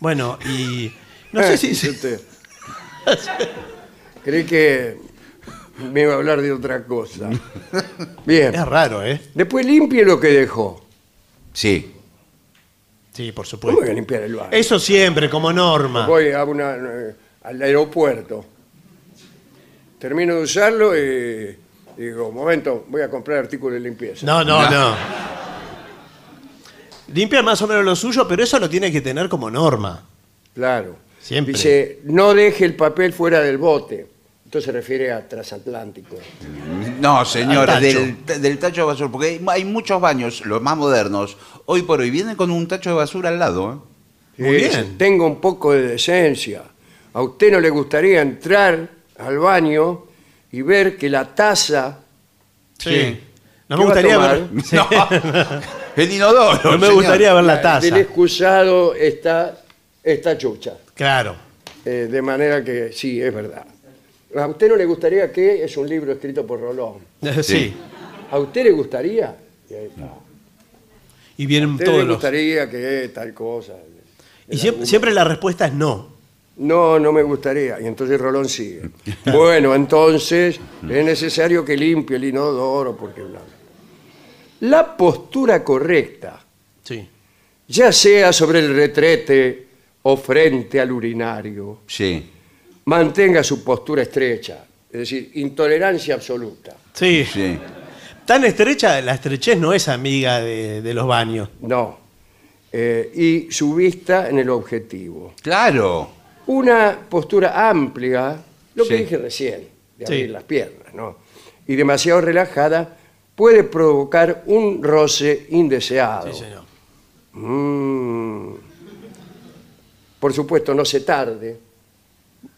Bueno, y no Eh, sé si... dice usted. Creí que me iba a hablar de otra cosa. Bien. Es raro, ¿eh? Después limpie lo que dejó. Sí. Sí, por ¿Cómo voy a supuesto. limpiar el baño? Eso siempre, como norma. Voy a una, eh, al aeropuerto. Termino de usarlo y digo, momento, voy a comprar artículos de limpieza. No, no, no. Limpia más o menos lo suyo, pero eso lo tiene que tener como norma. Claro. Siempre. Dice, no deje el papel fuera del bote. Esto se refiere a transatlántico. No, señor, Al tacho. del, del tacho de basura. Porque hay, hay muchos baños, los más modernos, hoy por hoy vienen con un tacho de basura al lado. ¿eh? Muy Dice, bien. Tenga un poco de decencia. ¿A usted no le gustaría entrar al baño y ver que la taza... Sí. No ¿Qué me va a gustaría ver, sí. No, el inodoro. no me señor. gustaría ver la Del taza. excusado está, está chucha. Claro. Eh, de manera que sí, es verdad. ¿A usted no le gustaría que es un libro escrito por Rolón? Sí. ¿A usted le gustaría? Y ahí está. Y ¿A vienen usted todos le los. gustaría que tal cosa? Y siempre, siempre la respuesta es no. No, no me gustaría. Y entonces Rolón sigue. bueno, entonces es necesario que limpie el inodoro porque bla, bla. La postura correcta, Sí. ya sea sobre el retrete o frente al urinario, Sí. mantenga su postura estrecha, es decir, intolerancia absoluta. Sí. Sí. Tan estrecha, la estrechez no es amiga de, de los baños. No. Eh, y su vista en el objetivo. Claro. Una postura amplia, lo que Sí. dije recién, de Sí. abrir las piernas, ¿no? Y demasiado relajada puede provocar un roce indeseado. Sí, señor. Mm. Por supuesto, no se tarde,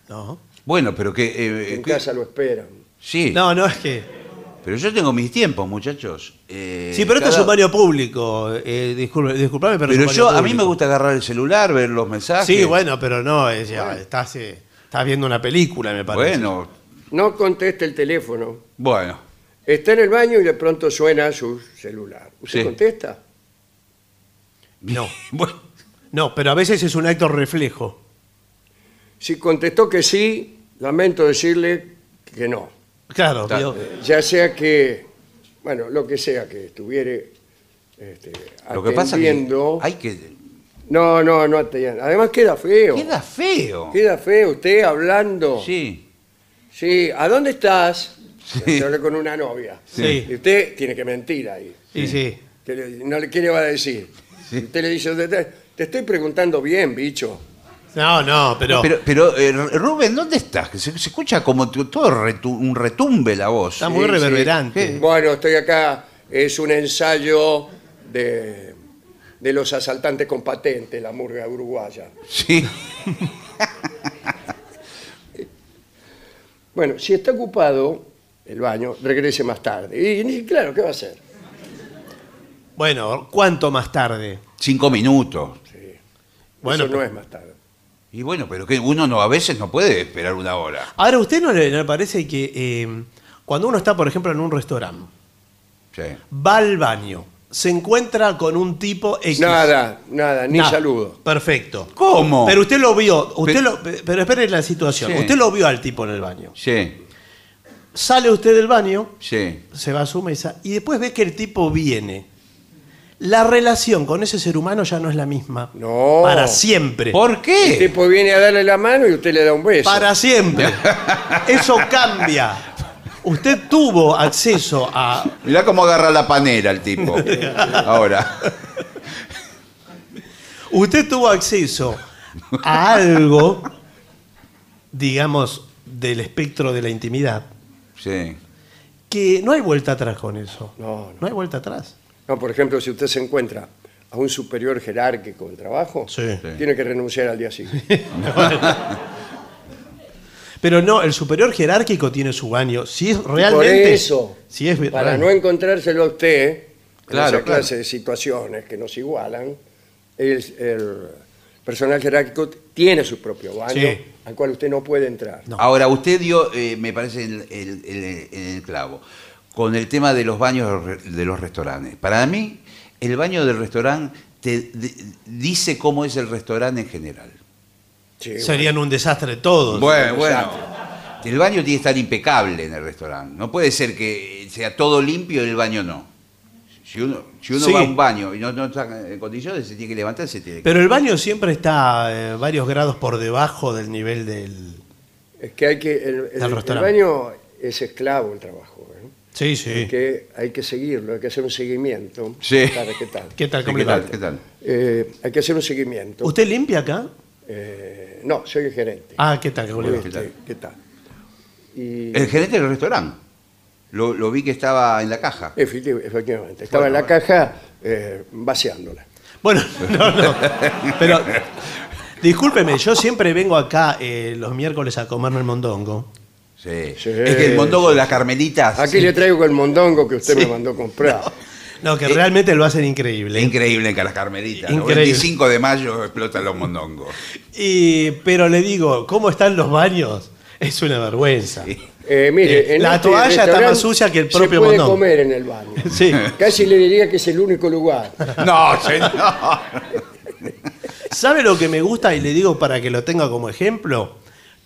No. Bueno, pero que... eh, en que- casa lo esperan. Sí. No, no es que. Pero yo tengo mis tiempos, muchachos. Eh, Sí, pero esto es cada- un baño público. Eh, disculpe- disculpame, pero. es Pero un yo, a mí me público. gusta agarrar el celular, ver los mensajes. Sí, bueno, pero no, es, ya, estás, eh, estás viendo una película, me parece. Bueno, No conteste el teléfono. bueno. Está en el baño y de pronto suena su celular. ¿Usted Sí. contesta? No. Bueno, No, pero a veces es un acto reflejo. Si contestó que sí, lamento decirle que no. Claro, Claro. vio. Ya sea que, bueno, lo que sea que estuviere este, Lo que pasa es que atendiendo. hay que... No, no, no atienda. Además queda feo. Queda feo. Queda feo usted hablando. Sí. Sí, ¿a dónde estás? Sí. Yo hablé con una novia. Sí. Y usted tiene que mentir ahí. Y sí. Que le- no le, ¿Qué le va a decir? Sí. Usted le dice, "Te- te, te estoy preguntando bien, bicho. No, no, pero, Pero, pero eh, Rubén, ¿dónde estás? Que se, se escucha como tu- todo retu- un retumbe la voz. está muy Sí, reverberante. sí. Bueno, estoy acá, es un ensayo de, de los asaltantes con patente, la murga uruguaya. Sí. Bueno, si está ocupado el baño, regrese más tarde. Y, y claro, ¿qué va a hacer? Bueno, ¿cuánto más tarde? Cinco minutos. Bueno, Eso no pero- es más tarde. Y bueno, pero que uno no a veces no puede esperar una hora. Ahora, ¿a usted no le, no le parece que eh, cuando uno está, por ejemplo, en un restaurante, Sí. va al baño, se encuentra con un tipo X? Nada, nada, ni Nada. saludo. Perfecto. ¿Cómo? Pero usted lo vio, usted Pe- lo, pero espere la situación. Sí. Usted lo vio al tipo en el baño. Sí, Sale usted del baño, sí. se va a su mesa y después ve que el tipo viene. La relación con ese ser humano ya no es la misma. No. Para siempre. ¿Por El qué? tipo viene a darle la mano y usted le da un beso. Para siempre. Eso cambia. Usted tuvo acceso a. Mirá cómo agarra la panera el tipo. Ahora. Usted tuvo acceso a algo, digamos, del espectro de la intimidad, Sí. que no hay vuelta atrás con eso. No, no. hay vuelta atrás. No, por ejemplo, si usted se encuentra a un superior jerárquico en trabajo, Sí. Tiene que renunciar al día siguiente. Pero no, el superior jerárquico tiene su baño. Si es realmente. Por eso, Si es para no encontrárselo a usted en Claro, esa claro. clase de situaciones que nos igualan, el, el personal jerárquico tiene su propio baño Sí. al cual usted no puede entrar. No. Ahora, usted dio, eh, me parece, el, el- el- el clavo, con el tema de los baños de los restaurantes. Para mí, el baño del restaurante te de- dice cómo es el restaurante en general. Sí, Serían un desastre todos. Bueno, bueno. El baño tiene que estar impecable en el restaurante. No puede ser que sea todo limpio y el baño no. Si uno, si uno Sí. va a un baño y no, no está en condiciones, se tiene que levantar, se tiene que... Pero el baño siempre está eh, varios grados por debajo del nivel del. Es que hay que. El, el- el baño es esclavo el trabajo. Sí, sí. Hay que, hay que seguirlo, hay que hacer un seguimiento. Sí. ¿Qué tal? ¿Qué tal? ¿Qué tal? Sí, ¿Cómo ¿Qué le va? tal? ¿Qué tal? Eh, hay que hacer un seguimiento. ¿Usted limpia acá? Eh, no, soy el gerente. Ah, ¿qué tal? ¿Cómo le va? Este, ¿qué tal? ¿Qué tal? Y, El gerente del restaurante. Lo, lo vi que estaba en la caja. efecti- efectivamente, estaba en la Bueno, caja eh, vaciándola. Bueno, no, no. Pero, discúlpeme, yo siempre vengo acá eh, los miércoles a comerme el mondongo. Sí. Sí, es que el mondongo de las carmelitas. Aquí le traigo el mondongo que usted Sí. me mandó comprar. No, que Eh, realmente lo hacen increíble. Increíble que las carmelitas. ¿no? Increíble. 25 de mayo explotan los mondongos. Y, pero le digo, ¿cómo están los baños? Es una vergüenza. Sí. Eh, mire, Eh, en la este toalla está restaurante más sucia que el propio Se puede mondongo. comer en el baño. Sí. Casi le diría que es el único lugar. No, señor. ¿Sabe lo que me gusta? Y le digo para que lo tenga como ejemplo.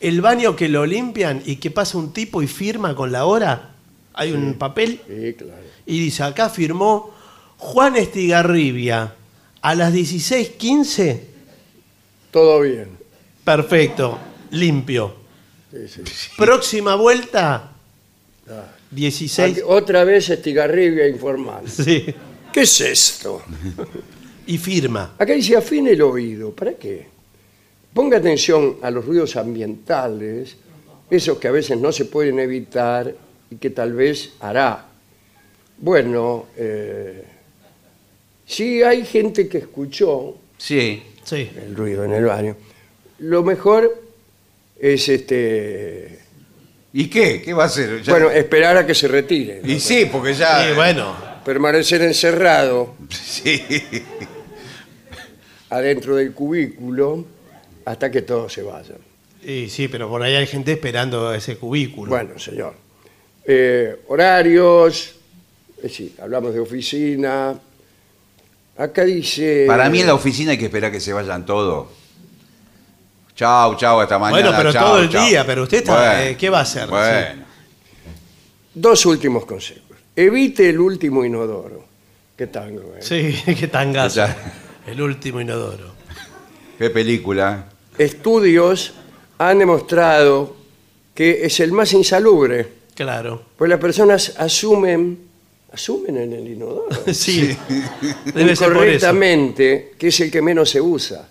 El baño que lo limpian y que pasa un tipo y firma con la hora. Hay un papel Sí, claro. y dice, acá firmó Juan Estigarribia a las 16.15. Todo bien. Perfecto, limpio. Sí, sí. Próxima vuelta, Ah. 16. Aquí- otra vez Estigarribia informando. Sí. ¿Qué es esto? Y firma. Acá dice afine el oído. ¿Para qué? Ponga atención a los ruidos ambientales, esos que a veces no se pueden evitar y que tal vez hará. Bueno, eh, si hay gente que escuchó Sí. Sí. el ruido en el baño, lo mejor es este ¿Y qué? ¿Qué va a hacer? Ya- bueno esperar a que se retire. y sí, porque ya. Y bueno, Permanecer encerrado Sí. adentro del cubículo hasta que todos se vayan. y sí, pero por ahí hay gente esperando ese cubículo. Bueno, señor. Eh, horarios, es decir, hablamos de oficina, Acá dice... Para mí en la oficina hay que esperar que se vayan todos. Chau, chau, hasta mañana. Bueno, pero chau, todo el chau. día, pero usted está- eh, ¿qué va a hacer? Bueno, Dos últimos consejos. Evite el último inodoro. Qué tango, ¿eh? Sí, qué tangazo. El último inodoro. qué película. Estudios han demostrado que es el más insalubre, Claro. pues las personas asumen, asumen en el inodoro Sí. Debe ser por eso. correctamente que es el que menos se usa.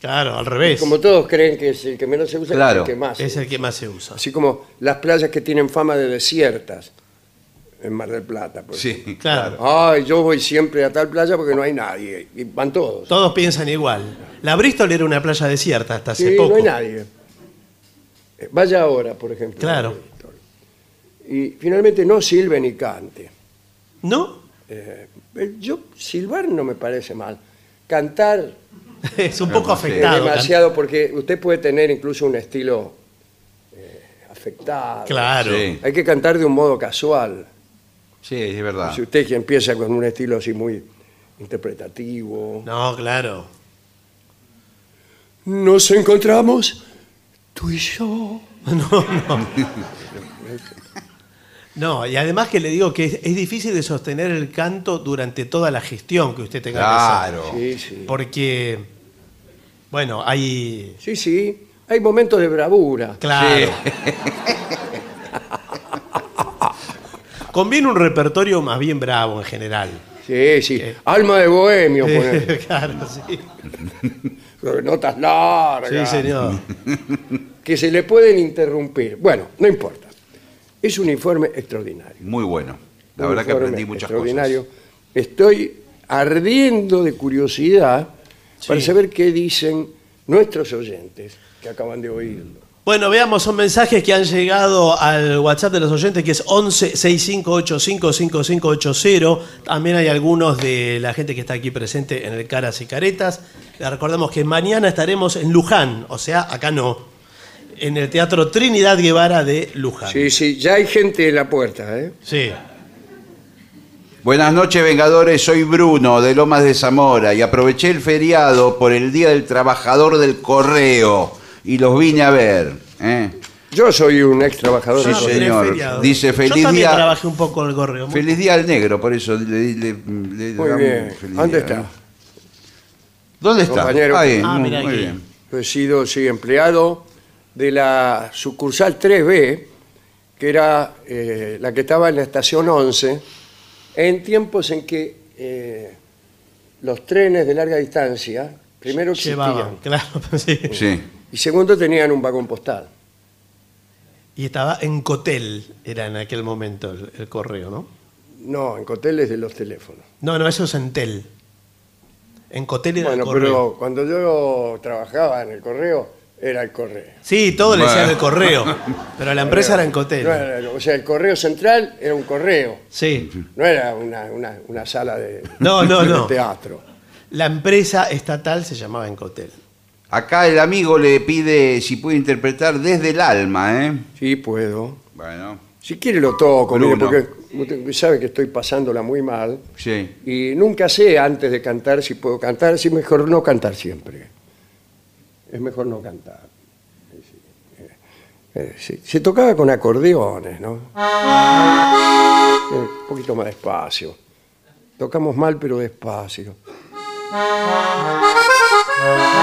Claro, al revés. Como todos creen que es el que menos se usa, Claro. es el que más. se Es el usa. que más se usa. Así como las playas que tienen fama de desiertas en Mar del Plata. por ejemplo. Sí. Claro. Ay, yo voy siempre a tal playa porque no hay nadie. Y van todos. Todos piensan igual. La Bristol era una playa desierta hasta hace Sí, poco. no hay nadie. Eh, Vaya ahora, por ejemplo. Claro. Y finalmente no silbe ni cante. ¿No? Eh, yo silbar no me parece mal. Cantar Es un poco no sé. es afectado. demasiado porque usted puede tener incluso un estilo eh, afectado. Claro. Sí. Hay que cantar de un modo casual. Sí, es verdad. Si usted que empieza con un estilo así muy interpretativo. No, claro. Nos encontramos tú y yo. No, y además que le digo que es, es difícil de sostener el canto durante toda la gestión que usted tenga que Claro. Sí, sí. hacer. Porque, bueno, hay... Sí, sí. Hay momentos de bravura. Claro. Conviene un repertorio más bien bravo en general. Sí, sí. ¿Qué? Alma de bohemio, ponele. claro, sí. Notas largas. Sí, señor. Que se le pueden interrumpir. Bueno, no importa. Es un informe extraordinario. Muy bueno. La Un verdad que informe aprendí muchas extraordinario. cosas. Estoy ardiendo de curiosidad para saber qué dicen nuestros oyentes que acaban de oírlo. Bueno, veamos, son mensajes que han llegado al WhatsApp de los oyentes, que es 11 6585 5580. También hay algunos de la gente que está aquí presente en el Caras y Caretas. Le recordamos que mañana estaremos en Luján, o sea, acá no, en el Teatro Trinidad Guevara de Luján. Sí, sí, ya hay gente en la puerta, ¿eh? Sí. Buenas noches, Vengadores. Soy Bruno de Lomas de Zamora y aproveché el feriado por el Día del Trabajador del Correo y los vine a ver. ¿eh? Yo soy un ex trabajador. Sí, señor. Dice, feliz Yo también día. trabajé un poco en el correo. Feliz Día al Negro, por eso le, le- le- le Muy damos bien. feliz ¿Dónde día, está? ¿no? ¿Dónde está? Compañero. Ahí, Ah, muy, mira muy aquí. bien. Yo he sido, sí, empleado de la sucursal 3B, que era eh, la que estaba en la estación 11, en tiempos en que eh, los trenes de larga distancia, primero Llevaban, existían claro. sí. Sí. Y segundo tenían un vagón postal. Y estaba en Cotel, era en aquel momento el, el correo, ¿no? No, en coteles de los teléfonos. No, no, eso es en Tel. En Cotel era Bueno, el correo. pero cuando yo trabajaba en el correo, era el correo. Sí, todo le decían Bueno. el correo, pero la empresa era en Cotel. No era- o sea, el correo central era un correo, Sí, no era una, una- una sala de, No, no, de no. teatro. la empresa estatal se llamaba Encotel. Acá el amigo le pide si puede interpretar desde el alma, ¿eh? Sí, puedo. Bueno, Si quiere lo toco, mire, porque usted sabe que estoy pasándola muy mal sí. y nunca sé antes de cantar si puedo cantar, si mejor no cantar siempre. Es mejor no cantar. Sí. Eh. Se tocaba con acordeones, ¿no? Un poquito más despacio. Tocamos mal, pero despacio. Bien.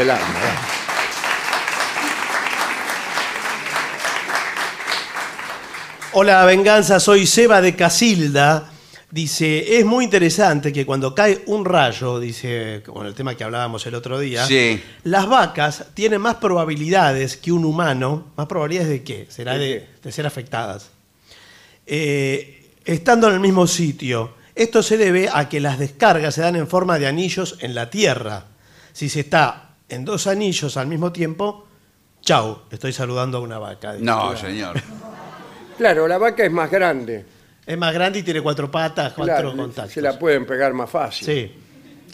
El alma. ¿eh? Hola, venganza, soy Seba de Casilda. Dice, es muy interesante que cuando cae un rayo, dice, con el tema que hablábamos el otro día, Sí. las vacas tienen más probabilidades que un humano. ¿Más probabilidades de qué? Será de ser afectadas. Eh, estando en el mismo sitio. Esto se debe a que las descargas se dan en forma de anillos en la Tierra. Si se está en dos anillos al mismo tiempo, chau, estoy saludando a una vaca. No, señor. Claro, la vaca es más grande. Es más grande y tiene cuatro patas, cuatro Claro, contactos. se la pueden pegar más fácil. Sí.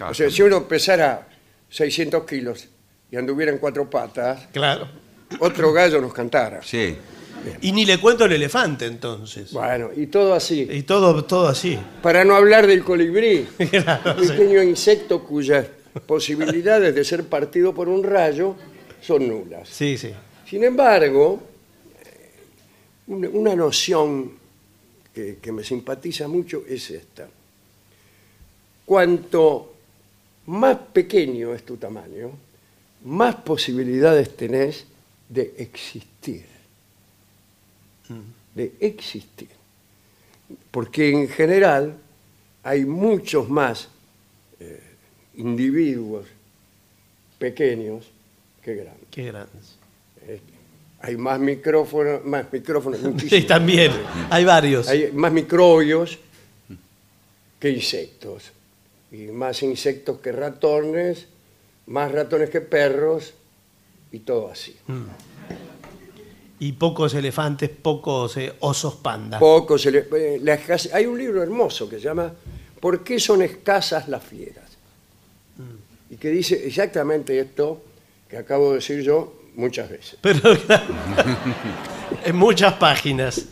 O sea, si uno pesara 600 kilos y anduviera en cuatro patas, Claro. otro gallo nos cantara. Sí. Y ni le cuento el elefante entonces. Bueno, y todo así. Y todo, todo así. Para no hablar del colibrí, Claro, un sí. pequeño insecto cuyas posibilidades de ser partido por un rayo son nulas. Sí, sí. Sin embargo, una, noción que, que me simpatiza mucho es esta. Cuanto más pequeño es tu tamaño, más posibilidades tenés de existir. De existir. Porque en general hay muchos más individuos pequeños que grandes. Qué grandes. Hay más micrófonos, más micrófonos, Sí, también. Hay varios. Hay más microbios que insectos. Y más insectos que ratones, más ratones que perros, y todo así. Y pocos elefantes, pocos eh, osos panda. Pocos le- eh, hay un libro hermoso que se llama ¿Por qué son escasas las fieras? Y que dice exactamente esto que acabo de decir yo muchas veces. Pero en muchas páginas.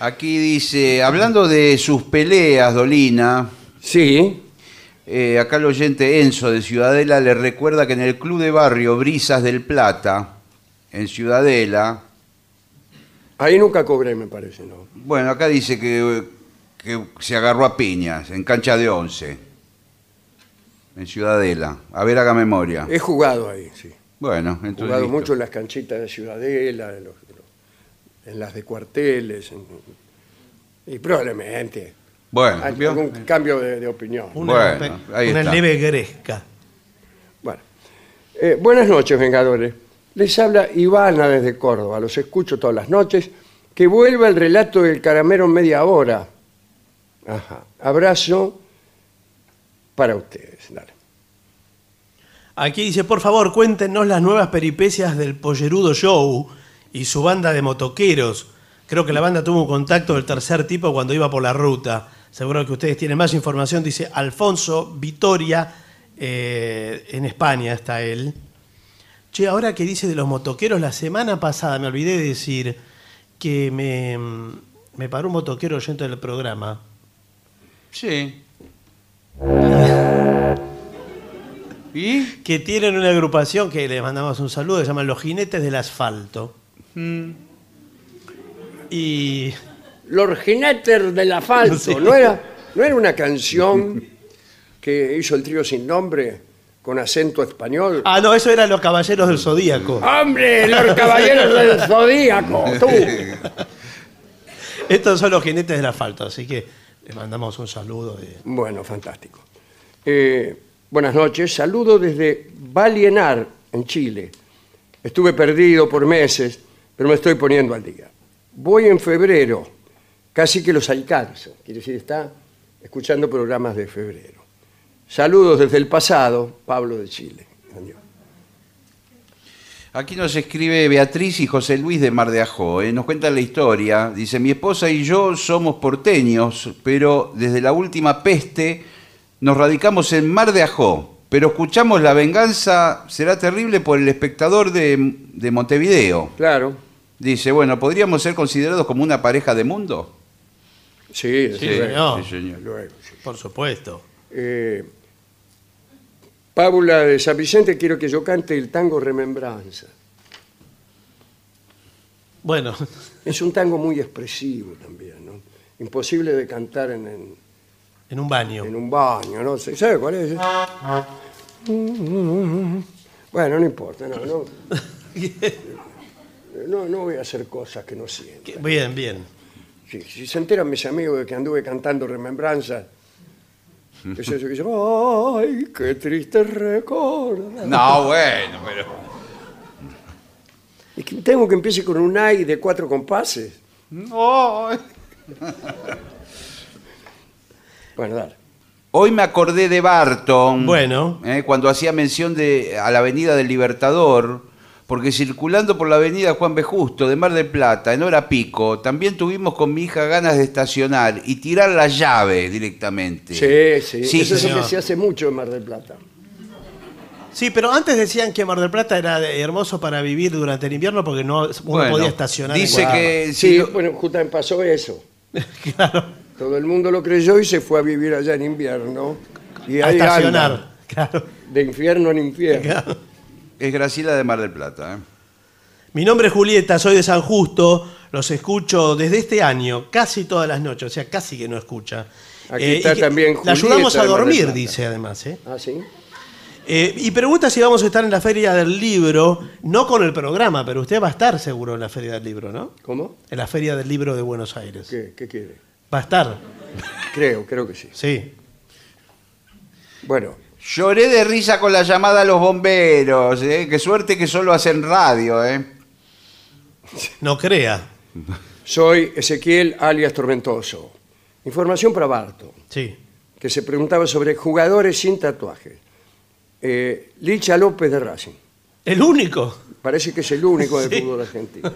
Aquí dice, hablando de sus peleas, Dolina, Sí, eh, acá el oyente Enzo de Ciudadela le recuerda que en el club de barrio Brisas del Plata, en Ciudadela, ahí nunca cobré, me parece, ¿no? bueno, acá dice que, que se agarró a piñas en cancha de once, en Ciudadela. A ver, haga memoria. He jugado ahí, sí. Bueno, He entonces... jugado listo. mucho en las canchitas de Ciudadela, en, los- las de cuarteles, en- y probablemente Bueno, hay algún cambio de, de opinión. Una, Bueno, ahí una está. leve gresca. Bueno, Eh, buenas noches, Vengadores. Les habla Ivana desde Córdoba. Los escucho todas las noches. Que vuelva el relato del caramelo en media hora. Ajá. Abrazo para ustedes. Dale. Aquí dice, por favor, cuéntenos las nuevas peripecias del Pollerudo Show y su banda de motoqueros. Creo que la banda tuvo un contacto del tercer tipo cuando iba por la ruta. Seguro que ustedes tienen más información. Dice Alfonso Vitoria, eh, en España está él. Che, ahora que dice de los motoqueros, la semana pasada me olvidé de decir que me, me paró un motoquero oyente del programa. Sí. ¿Y? que tienen una agrupación que le mandamos un saludo, se llaman Los Jinetes del Asfalto. Y Los jinetes del asfalto. Sí. ¿No, era, ¿No era una canción que hizo el trío sin nombre con acento español? Ah, no, eso eran los Caballeros del Zodíaco. ¡Hombre, los caballeros del zodíaco! ¡Tú! Estos son los Jinetes del Asfalto, así que les mandamos un saludo. de- Bueno, fantástico. Eh, buenas noches. Saludo desde Valienar, en Chile. Estuve perdido por meses, pero me estoy poniendo al día. Voy en febrero, casi que los alcanzo. Quiere decir, está escuchando programas de febrero. Saludos desde el pasado, Pablo de Chile. Adiós. Aquí nos escribe Beatriz y José Luis de Mar de Ajó. ¿eh? Nos cuentan la historia. Dice, mi esposa y yo somos porteños, pero desde la última peste nos radicamos en Mar de Ajó. Pero escuchamos La venganza será terrible por el espectador de, de Montevideo. Claro, Dice, bueno, ¿podríamos ser considerados como una pareja de mundo? sí, Sí, señor. Sí, señor. Por supuesto. Eh, Paula de San Vicente, quiero que yo cante el tango Remembranza. Bueno, Es un tango muy expresivo también, ¿no? Imposible de cantar en, en- en un baño. en un baño, ¿no? sé, ¿Sabe cuál es? Bueno, no importa, no, no, no, no voy a hacer cosas que no sientan. Bien, bien. Si, si se enteran mis amigos de que anduve cantando Remembranza, es eso que dicen, ¡ay, qué triste recuerdo! No, bueno, pero... Y que tengo que empiece con un ay de cuatro compases. No. Bueno, dale. Hoy me acordé de Barton. Bueno. eh, cuando hacía mención de, a la Avenida del Libertador, porque circulando por la Avenida Juan B. Justo de Mar del Plata, en hora pico, también tuvimos con mi hija ganas de estacionar y tirar la llave directamente. Sí, sí. Sí, Eso es lo señor. que se hace mucho en Mar del Plata. Sí, pero antes decían que Mar del Plata era de- hermoso para vivir durante el invierno porque no uno Bueno, podía estacionar. en dice cualquier- que- Sí, sí, lo- bueno, justamente pasó eso. Claro, Todo el mundo lo creyó y se fue a vivir allá en invierno. Y a ahí estacionar. anda, Claro. de infierno en infierno. Es Graciela de Mar del Plata. ¿eh? Mi nombre es Julieta, soy de San Justo, los escucho desde este año, casi todas las noches, o sea, casi que no escucha. Aquí Eh, está también La ayudamos Julieta a dormir, dice además. ¿eh? ¿Ah, sí? Eh, y pregunta si vamos a estar en la Feria del Libro, no con el programa, pero usted va a estar seguro en la Feria del Libro, ¿no? ¿Cómo? En la Feria del Libro de Buenos Aires. ¿Qué, qué quiere? Va a estar, Creo, creo que sí. sí. Bueno, Lloré de risa con la llamada a los bomberos. ¿eh? Qué suerte que solo hacen radio. ¿eh? No crea. soy Ezequiel alias Tormentoso. Información para Barto, Sí. que se preguntaba sobre jugadores sin tatuajes. Eh, Licha López de Racing. El único. Parece que es el único del Sí. fútbol argentino.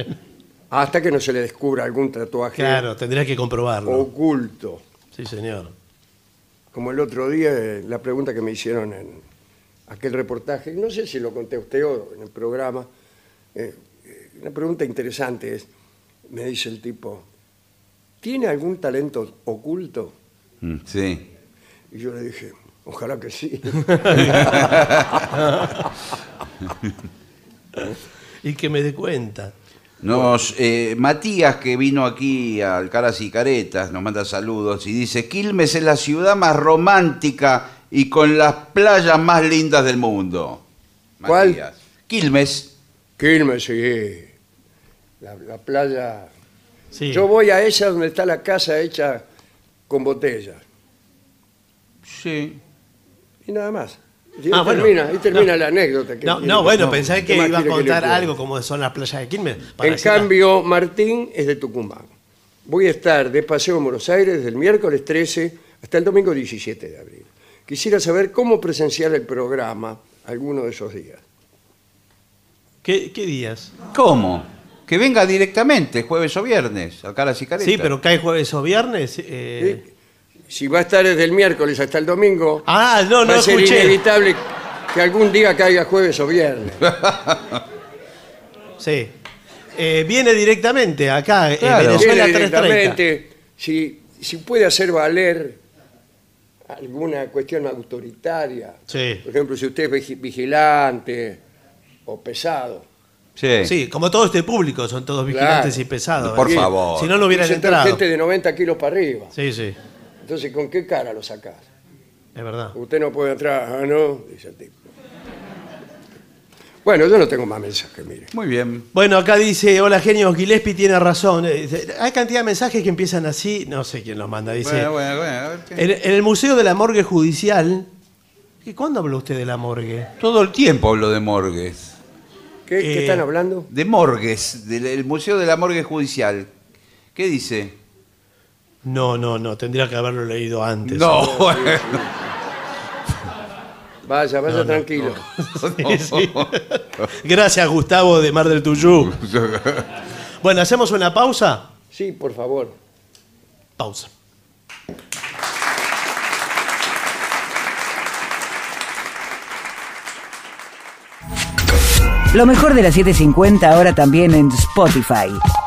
Hasta que no se le descubra algún tatuaje Claro, tendría que comprobarlo. oculto. Sí, señor. Como el otro día, eh, la pregunta que me hicieron en aquel reportaje, no sé si lo conté a usted o en el programa, eh, eh, una pregunta interesante es, me dice el tipo, ¿tiene algún talento oculto? Mm, Sí. Y yo le dije, ojalá que sí. Y que me dé cuenta. Nos, eh, Matías, que vino aquí al Caras y Caretas, nos manda saludos y dice, Quilmes es la ciudad más romántica y con las playas más lindas del mundo. ¿Cuál? Matías. Quilmes. Quilmes, sí. La, la playa... Sí. Yo voy a esa donde está la casa hecha con botellas. Sí. Y nada más. Y Ah, ahí bueno. termina, ahí termina No. la anécdota. que No, bueno, no, pensé ¿qué que iba a contar algo como son las playas de Quilmes. para En la- cambio, Martín es de Tucumán. Voy a estar de paseo en Buenos Aires desde el miércoles 13 hasta el domingo 17 de abril. Quisiera saber cómo presenciar el programa alguno de esos días. ¿Qué, qué días? ¿Cómo? Que venga directamente, jueves o viernes, al Caras y Caretas. Sí, pero cae jueves o viernes. eh, ¿Sí? Si va a estar desde el miércoles hasta el domingo, Ah, no, va no a ser escuché. inevitable que algún día caiga jueves o viernes. Sí. Eh, viene directamente acá, Claro. en Venezuela Viene 330. directamente, si, si puede hacer valer alguna cuestión autoritaria, Sí. por ejemplo, si usted es vigi- vigilante o pesado. Sí. Sí, como todo este público, son todos vigilantes Claro. y pesados. Por favor. Si no, no hubieran Dicen entrado. gente de 90 kilos para arriba. Sí, sí, Entonces, ¿con qué cara lo sacás? es verdad. Usted no puede entrar, ah, no, dice el tipo. Bueno, yo no tengo más mensajes, mire. Muy bien. Bueno, acá dice, hola genio, Gillespie tiene razón. Eh, dice, Hay cantidad de mensajes que empiezan así, no sé quién los manda. Dice, Bueno, bueno, bueno. a ver qué- en, en el Museo de la Morgue Judicial, ¿y cuándo habló usted de la morgue? Todo el tiempo hablo de morgues. ¿Qué, qué Eh, están hablando? De morgues, del el Museo de la Morgue Judicial. ¿Qué dice? No, no, no, tendría que haberlo leído antes. No, bueno. Vaya, vaya tranquilo. Sí, sí. Gracias, Gustavo de Mar del Tuyú. Bueno, ¿hacemos una pausa? Sí, por favor. Pausa. Lo mejor de la 750 ahora también en Spotify.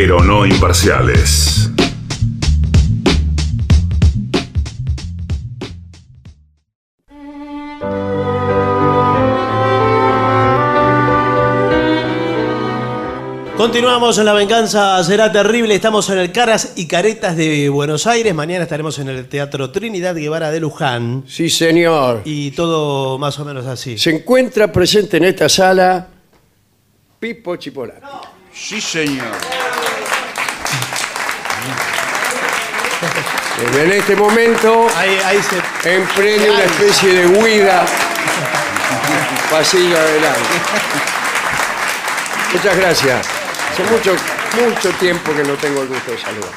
Pero no imparciales. Continuamos en La Venganza Será Terrible. Estamos en el Caras y Caretas de Buenos Aires. Mañana estaremos en el Teatro Trinidad Guevara de Luján. Sí, señor. Y todo más o menos así. Se encuentra presente en esta sala Pipo Chipolati. Sí, señor. En este momento Ahí, ahí se. emprende una especie de huida pasillo adelante. Muchas gracias. Hace mucho, mucho tiempo que no tengo el gusto de saludar.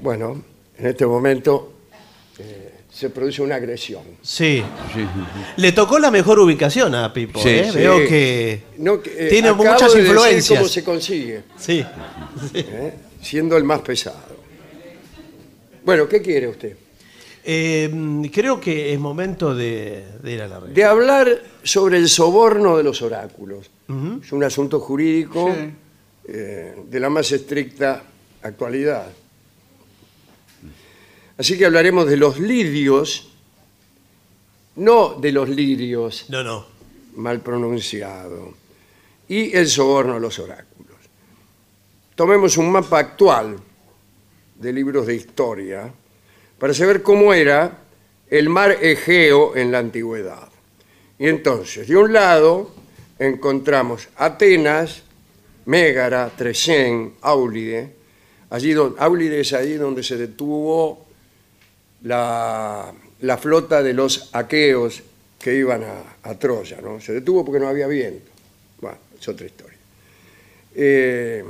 Bueno, en este momento eh, se produce una agresión. Sí. Le tocó la mejor ubicación a Pipo. Sí, ¿eh? sí. Veo que No, que, eh, tiene acabo muchas de decir influencias. cómo se consigue, Sí. ¿eh? siendo el más pesado. Bueno, ¿qué quiere usted? Eh, creo que es momento de, de ir a la red. De hablar sobre el soborno de los oráculos. Es un asunto jurídico Sí. eh, de la más estricta actualidad. Así que hablaremos de los lidios, no de los lirios, No, no. mal pronunciado, y el soborno a los oráculos. Tomemos un mapa actual de libros de historia para saber cómo era el mar Egeo en la antigüedad. Y entonces, de un lado encontramos Atenas, Mégara, Tresén, Áulide. Allí donde, Áulide es allí donde se detuvo la, la flota de los aqueos que iban a, a Troya. ¿no? Se detuvo porque no había viento. Bueno, es otra historia. Eh,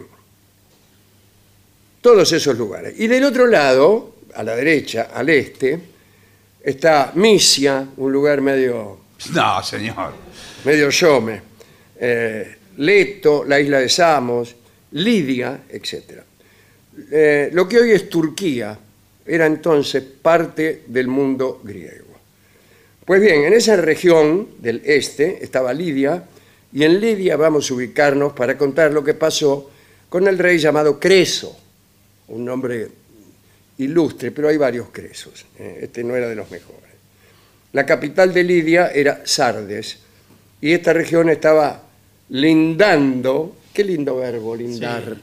todos esos lugares. Y del otro lado, a la derecha, al este, está Misia, un lugar medio No, señor. medio Yome, eh, Leto, la isla de Samos, Lidia, etc. Eh, lo que hoy es Turquía era entonces parte del mundo griego. Pues bien, en esa región del este estaba Lidia, y en Lidia vamos a ubicarnos para contar lo que pasó con el rey llamado Creso, un nombre ilustre, pero hay varios Cresos, eh, este no era de los mejores. La capital de Lidia era Sardes y esta región estaba lindando, qué lindo verbo, lindar.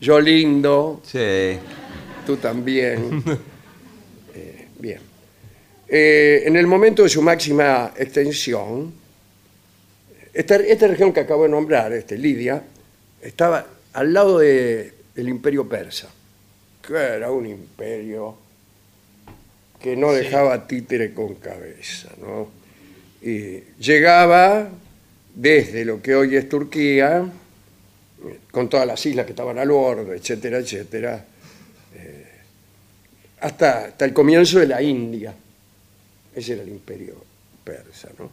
Yo lindo, Sí. Tú también. Eh, bien. Eh, en el momento de su máxima extensión, esta, esta región que acabo de nombrar, este, Lidia, estaba al lado de- del imperio persa, que era un imperio que no dejaba títere con cabeza, ¿no? Y llegaba desde lo que hoy es Turquía, eh, con todas las islas que estaban al borde, etcétera, etcétera, hasta, hasta el comienzo de la India. Ese era el imperio persa, ¿no?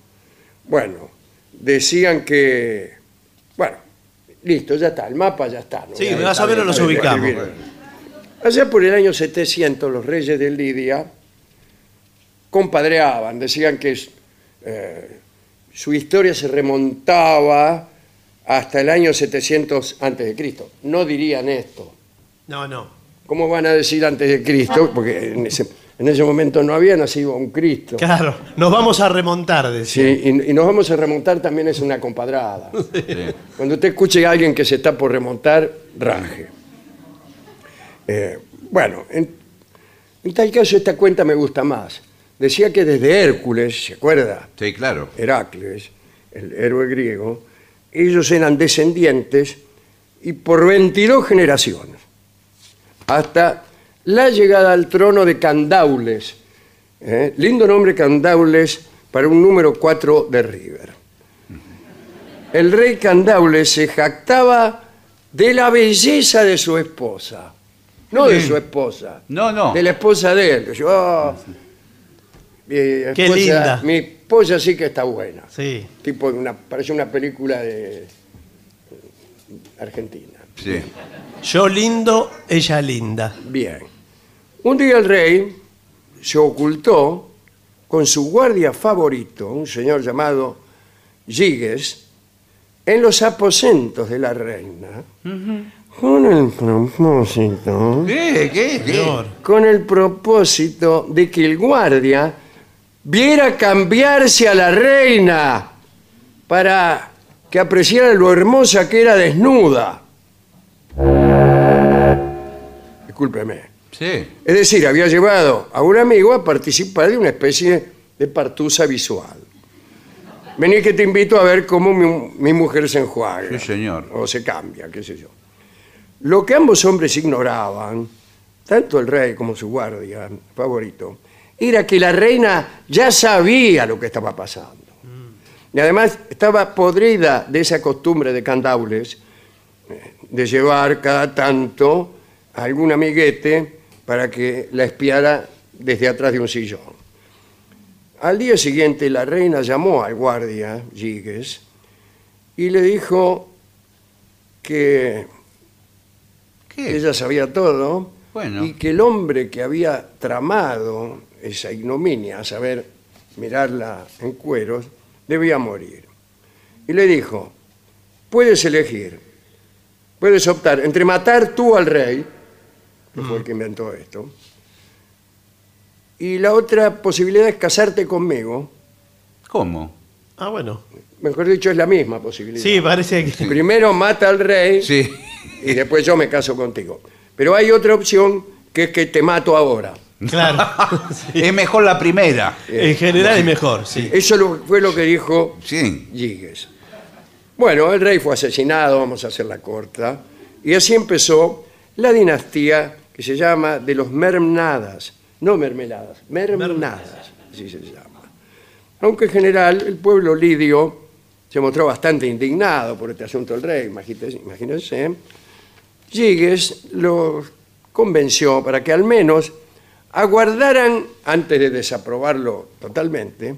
Bueno, decían que, bueno, listo, ya está, el mapa ya está. ¿no? Sí, Ya más está o menos bien, nos está ubicamos. bien. Allá por el año 700, los reyes de Lidia compadreaban, decían que eh, su historia se remontaba hasta el año 700 antes de Cristo. No dirían esto. No, no. ¿Cómo van a decir antes de Cristo? Porque en ese, en ese momento no había nacido un Cristo. Claro, nos vamos a remontar, decía. Sí, y, y nos vamos a remontar también es una compadrada. Cuando usted escuche a alguien que se está por remontar, raje. Eh, bueno, en, en tal caso esta cuenta me gusta más. Decía que desde Hércules, ¿se acuerda? Sí, claro. Heracles, el héroe griego, ellos eran descendientes y por 22 generaciones, hasta la llegada al trono de Candaules. ¿eh? Lindo nombre Candaules para un número 4 de River. El rey Candaules se jactaba de la belleza de su esposa, no de su esposa, No, no. de la esposa de él. Yo, "Ah, mi Qué esposa- linda. Mi esposa sí que está buena. Sí. Tipo, una, parece una película de Argentina. Sí. Yo lindo, ella linda. Bien. Un día el rey se ocultó con su guardia favorito, un señor llamado Giges, en los aposentos de la reina, con el propósito, ¿Qué? ¿Qué? ¿Qué? Señor. con el propósito de que el guardia viera cambiarse a la reina. para que apreciara lo hermosa que era desnuda. Discúlpeme. Sí. Es decir, había llevado a un amigo a participar de una especie de partusa visual. Vení que te invito a ver cómo mi, mi mujer se enjuaga. Sí, señor. O se cambia, qué sé yo. Lo que ambos hombres ignoraban, tanto el rey como su guardia favorito, era que la reina ya sabía lo que estaba pasando. Y además estaba podrida de esa costumbre de candaules eh, de llevar cada tanto a algún amiguete para que la espiara desde atrás de un sillón. Al día siguiente la reina llamó al guardia, Giges, y le dijo que ¿Qué? ella sabía todo Bueno. y que el hombre que había tramado esa ignominia, a saber, mirarla en cueros, debía morir. Y le dijo, puedes elegir, puedes optar entre matar tú al rey, que fue el que inventó esto, y la otra posibilidad es casarte conmigo, ¿Cómo? Ah, bueno. mejor dicho, es la misma posibilidad. Sí, parece que. Primero mata al rey Sí. y después yo me caso contigo. Pero hay otra opción que es que te mato ahora. Claro. Es mejor la primera. En general es mejor, sí. Eso lo- fue lo que dijo Sí. Giges. Bueno, el rey fue asesinado, vamos a hacerla corta, y así empezó la dinastía que se llama de los Mermnadas, no mermeladas, Mermnadas, así se llama. Aunque en general el pueblo lidio se mostró bastante indignado por este asunto del rey, imagínense, imagínense. Giges los convenció para que al menos aguardaran, antes de desaprobarlo totalmente,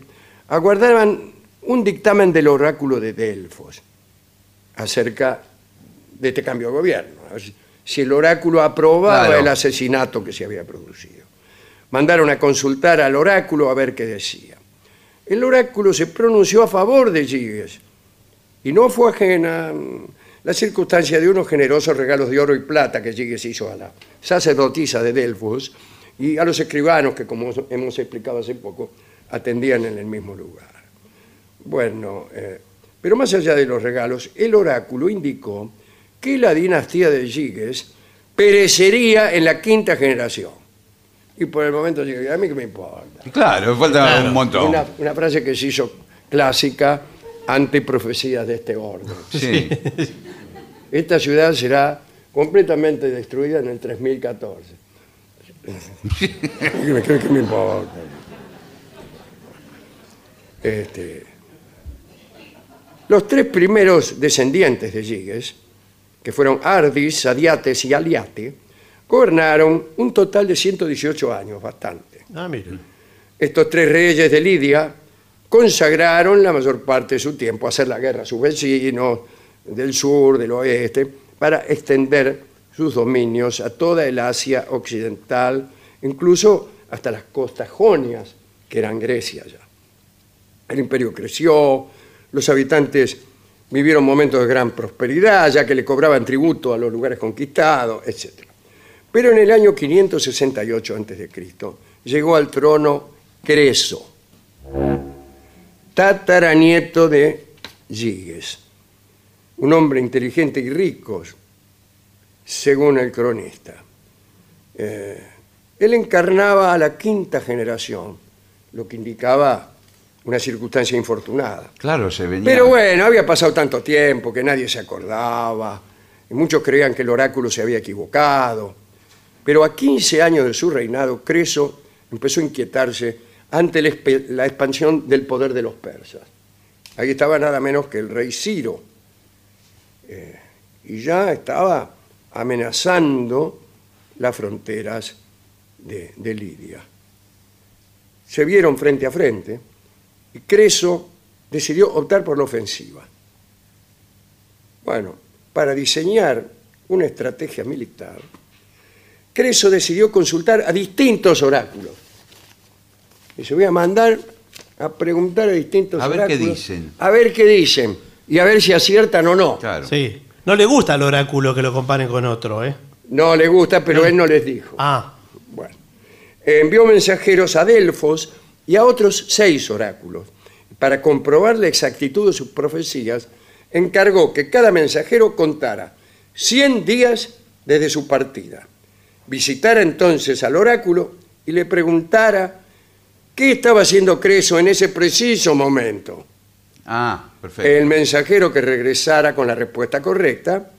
aguardaran un dictamen del oráculo de Delfos acerca de este cambio de gobierno. Si- el oráculo aprobaba Claro. el asesinato que se había producido. Mandaron a consultar al oráculo a ver qué decía. El oráculo se pronunció a favor de Giges y no fue ajena la circunstancia de unos generosos regalos de oro y plata que Giges hizo a la sacerdotisa de Delfos y a los escribanos que, como hemos explicado hace poco, atendían en el mismo lugar. Bueno, eh, pero más allá de los regalos, el oráculo indicó que la dinastía de Giges perecería en la quinta generación. Y por el momento, a mí que me importa. Claro, falta Claro. un montón. Una, una frase que se hizo clásica ante profecías de este orden. Sí. Esta ciudad será completamente destruida en el 3014. ¿Qué me cree que me importa? Este, los tres primeros descendientes de Giges, que fueron Ardis, Sadiates y Aliate, gobernaron un total de 118 años, bastante. Ah. Estos tres reyes de Lidia consagraron la mayor parte de su tiempo a hacer la guerra a sus vecinos del sur, del oeste, para extender sus dominios a toda el Asia occidental, incluso hasta las costas jonias, que eran Grecia ya. El imperio creció, los habitantes vivieron momentos de gran prosperidad, ya que le cobraban tributo a los lugares conquistados, etc. Pero en el año 568 a.C. llegó al trono Creso, tataranieto de Giges, un hombre inteligente y rico, según el cronista. Eh, él encarnaba a la quinta generación, lo que indicaba una circunstancia infortunada. Claro, se venía. Pero bueno, había pasado tanto tiempo que nadie se acordaba, y muchos creían que el oráculo se había equivocado. Pero a 15 años de su reinado, Creso empezó a inquietarse ante la expansión del poder de los persas. Ahí estaba nada menos que el rey Ciro. Eh, y ya estaba amenazando las fronteras de, de Lidia. Se vieron frente a frente Creso decidió optar por la ofensiva. Bueno, para diseñar una estrategia militar, Creso decidió consultar a distintos oráculos. Y se voy a mandar a preguntar a distintos A ver qué oráculos. dicen. A ver qué dicen. Y a ver si aciertan o no. Claro. Sí. No le gusta el oráculo que lo comparen con otro, ¿eh? No le gusta, pero él no les dijo. Ah, Bueno, envió mensajeros a Delfos y a otros seis oráculos para comprobar la exactitud de sus profecías, encargó que cada mensajero contara 100 días desde su partida. Visitara entonces al oráculo y le preguntara qué estaba haciendo Creso en ese preciso momento. Ah, perfecto. El mensajero que regresara con la respuesta correcta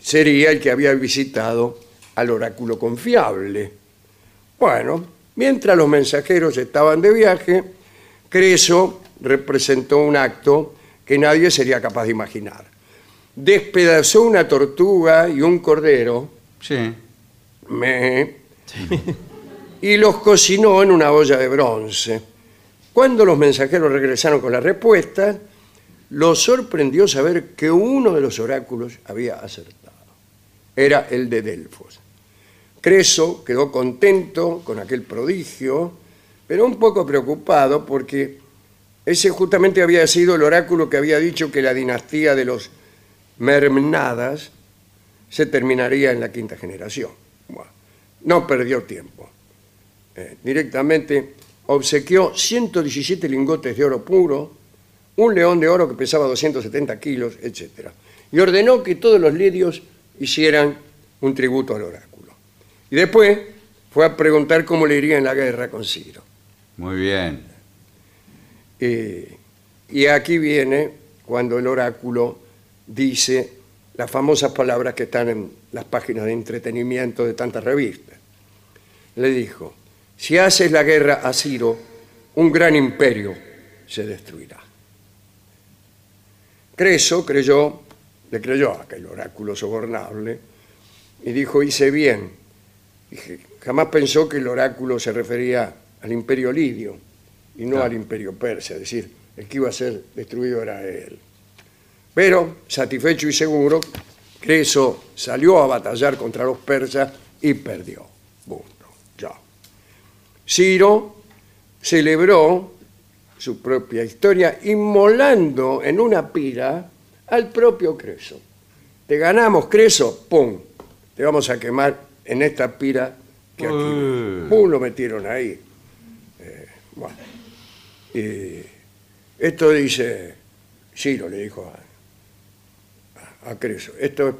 sería el que había visitado al oráculo confiable. Bueno, mientras los mensajeros estaban de viaje, Creso representó un acto que nadie sería capaz de imaginar. Despedazó una tortuga y un cordero Sí. me, y los cocinó en una olla de bronce. Cuando los mensajeros regresaron con la respuesta, los sorprendió saber que uno de los oráculos había acertado. Era el de Delfos. Creso quedó contento con aquel prodigio, pero un poco preocupado porque ese justamente había sido el oráculo que había dicho que la dinastía de los Mermnadas se terminaría en la quinta generación. No perdió tiempo. Eh, directamente obsequió 117 lingotes de oro puro, un león de oro que pesaba 270 kilos, etc. Y ordenó que todos los lidios hicieran un tributo al oráculo. Y después fue a preguntar cómo le iría en la guerra con Ciro. Muy bien. Eh, y aquí viene cuando el oráculo dice las famosas palabras que están en las páginas de entretenimiento de tantas revistas. Le dijo, si haces la guerra a Ciro, un gran imperio se destruirá. Creso creyó, le creyó a aquel oráculo sobornable y dijo, hice bien. Jamás pensó que el oráculo se refería al imperio lidio y no al imperio persa, es decir, el que iba a ser destruido era él. Pero, satisfecho y seguro, Creso salió a batallar contra los persas y perdió. Punto. Ya. Ciro celebró su propia historia inmolando en una pira al propio Creso. Te ganamos, Creso, ¡pum! Te vamos a quemar en esta pira que aquí. ¡Pum! Lo metieron ahí. Eh, bueno. Y esto dice, Ciro le dijo a, a Creso, esto es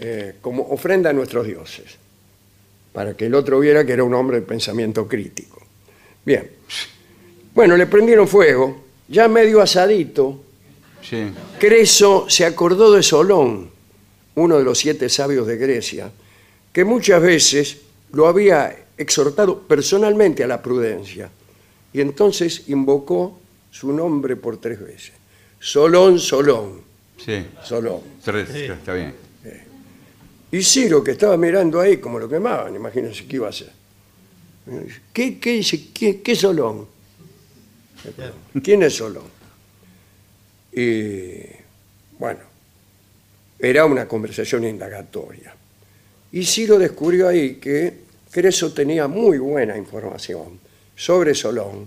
eh, como ofrenda a nuestros dioses, para que el otro viera que era un hombre de pensamiento crítico. Bien. Bueno, le prendieron fuego, ya medio asadito, Sí. Creso se acordó de Solón, uno de los siete sabios de Grecia, que muchas veces lo había exhortado personalmente a la prudencia, y entonces invocó su nombre por tres veces. Solón, Solón, Sí. Solón. Tres, Está bien. Y Ciro, que estaba mirando ahí como lo quemaban, imagínense qué iba a hacer. ¿Qué, qué dice? ¿Qué, qué Solón? ¿Quién es Solón? Y bueno, era una conversación indagatoria. Y Ciro descubrió ahí que Creso tenía muy buena información sobre Solón,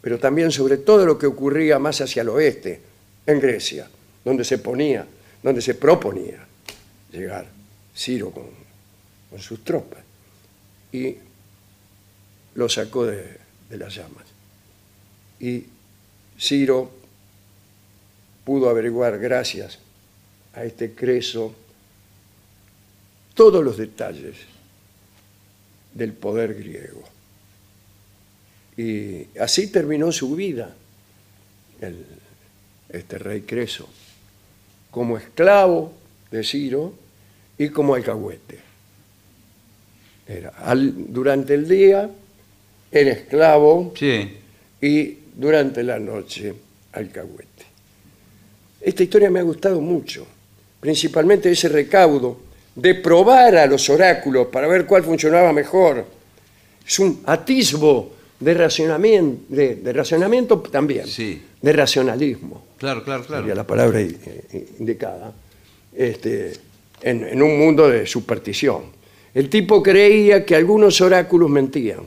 pero también sobre todo lo que ocurría más hacia el oeste, en Grecia, donde se ponía, donde se proponía llegar Ciro con, sus tropas. Y lo sacó de, de las llamas. Y Ciro pudo averiguar, gracias a este Creso, todos los detalles del poder griego. Y así terminó su vida, el- este rey Creso, como esclavo de Ciro y como alcahuete. Era, al- durante el día era esclavo Sí. y durante la noche alcahuete. Esta historia me ha gustado mucho, principalmente ese recaudo de probar a los oráculos para ver cuál funcionaba mejor. Es un atisbo de racionamiento, de, de racionamiento también, Sí. de racionalismo Claro, claro, sería claro. la palabra eh, eh, indicada, este, en, en un mundo de superstición. El tipo creía que algunos oráculos mentían,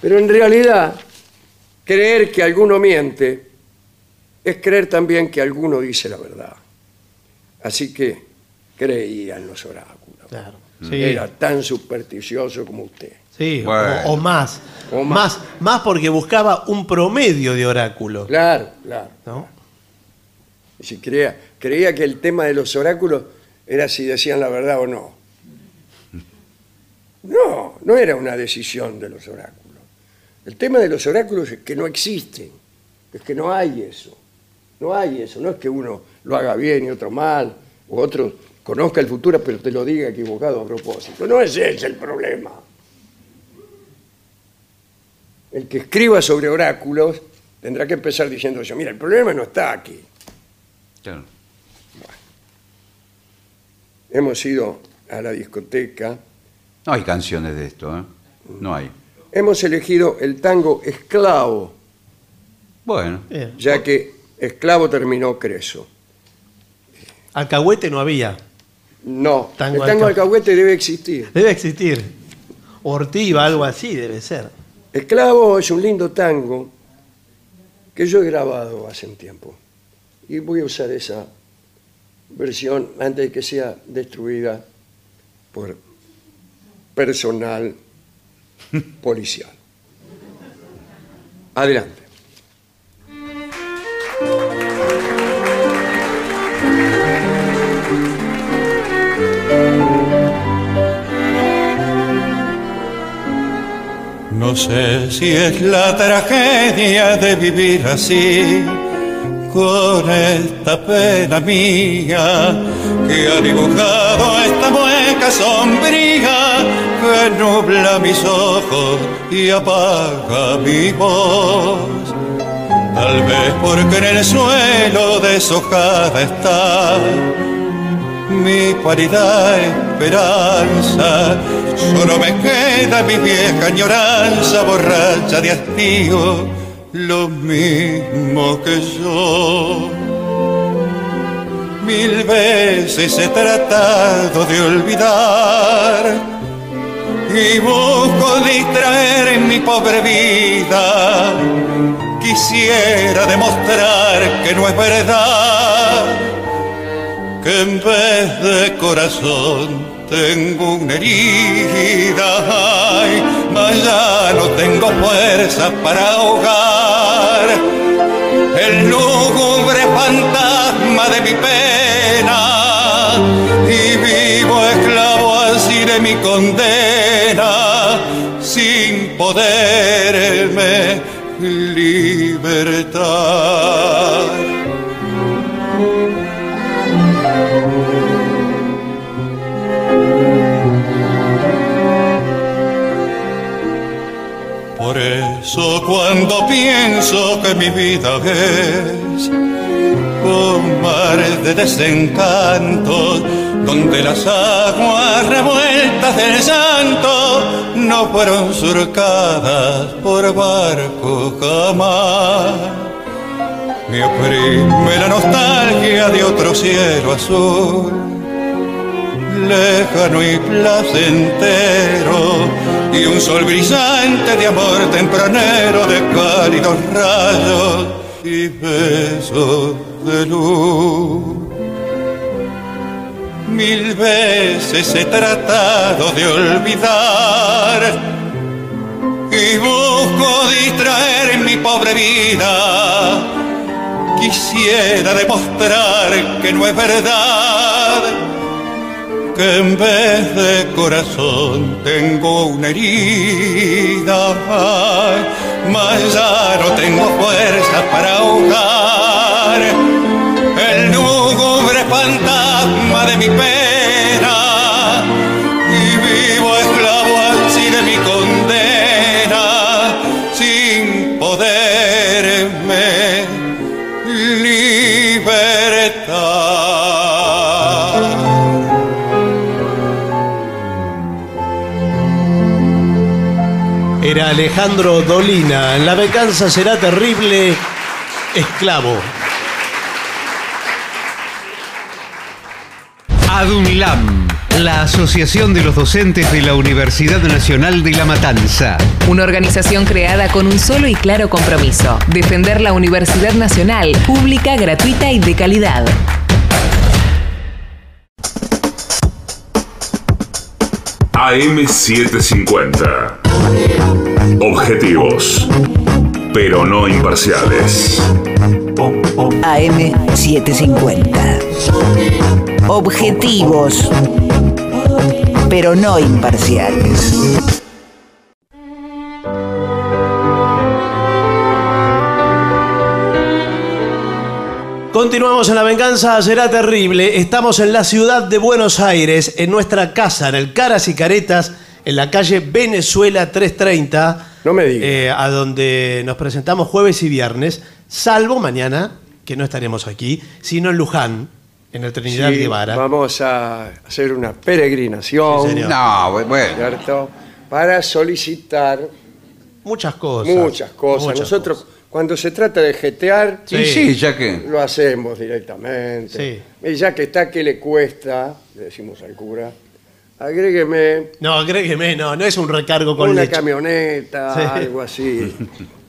pero en realidad creer que alguno miente es creer también que alguno dice la verdad. Así que creía en los oráculos. Claro. Era tan supersticioso como usted. Sí, o- Bueno. o, más. O más. más. más. porque buscaba un promedio de oráculos. Claro, claro. ¿no? Y si creía, creía que el tema de los oráculos era si decían la verdad o no. No, no era una decisión de los oráculos. El tema de los oráculos es que no existen, es que no hay eso. No hay eso, no es que uno lo haga bien y otro mal, o otro conozca el futuro pero te lo diga equivocado a propósito. No es ese el problema. El que escriba sobre oráculos tendrá que empezar diciendo eso. Mira, el problema no está aquí. Claro. Hemos ido a la discoteca, No hay canciones de esto, ¿eh? No hay. hemos elegido el tango esclavo, Bueno, Bien. ya que esclavo terminó Creso. Alcahuete no había. No, Tango el tango alca- alcahuete debe existir. Debe existir. Ortiva, algo así debe ser. Esclavo es un lindo tango que yo he grabado hace un tiempo. Y voy a usar esa versión antes de que sea destruida por personal policial. Adelante. No sé si es la tragedia de vivir así, con esta pena mía que ha dibujado esta mueca sombría que nubla mis ojos y apaga mi voz. Tal vez porque en el suelo deshojada está mi paridad esperanza. Solo me queda mi vieja añoranza borracha de hastío, lo mismo que yo. Mil veces he tratado de olvidar y busco distraer en mi pobre vida. Quisiera demostrar que no es verdad en vez de corazón tengo una herida, ay, ya no tengo fuerza para ahogar el lúgubre fantasma de mi pena y vivo esclavo así de mi condena sin poderme libertar. Cuando pienso que mi vida es un mar de desencantos, donde las aguas revueltas del santo no fueron surcadas por barco jamás. Me oprime la nostalgia de otro cielo azul lejano y placentero, y un sol brillante de amor tempranero, de cálidos rayos y besos de luz. Mil veces he tratado de olvidar y busco distraer mi pobre vida. Quisiera demostrar que no es verdad que en vez de corazón tengo una herida, ay, mas ya no tengo fuerza para ahogar el lúgubre fantasma de mi pena Alejandro Dolina. La venganza será terrible. Esclavo. ADUNLAM, la Asociación de los Docentes de la Universidad Nacional de La Matanza. Una organización creada con un solo y claro compromiso, defender la Universidad Nacional, pública, gratuita y de calidad. AM750. Objetivos, pero no imparciales. AM750. Objetivos, pero no imparciales. Continuamos en La Venganza Será Terrible. Estamos en la ciudad de Buenos Aires, en nuestra casa, en el Caras y Caretas, en la calle Venezuela 330. No me digas. eh, a donde nos presentamos jueves y viernes, salvo mañana, que no estaremos aquí, sino en Luján, en el Trinidad Sí, Guevara. Vamos a hacer una peregrinación, Sí, señor. No, bu- bueno. ¿cierto? Para solicitar Muchas cosas. muchas cosas. muchas Nosotros, cosas. cuando se trata de jetear, Sí, sí, ya que. lo hacemos directamente. Y ya que está, ¿qué le cuesta? Le decimos al cura. Agrégueme No, agrégueme, no, no es un recargo con una leche. camioneta, Sí. algo así.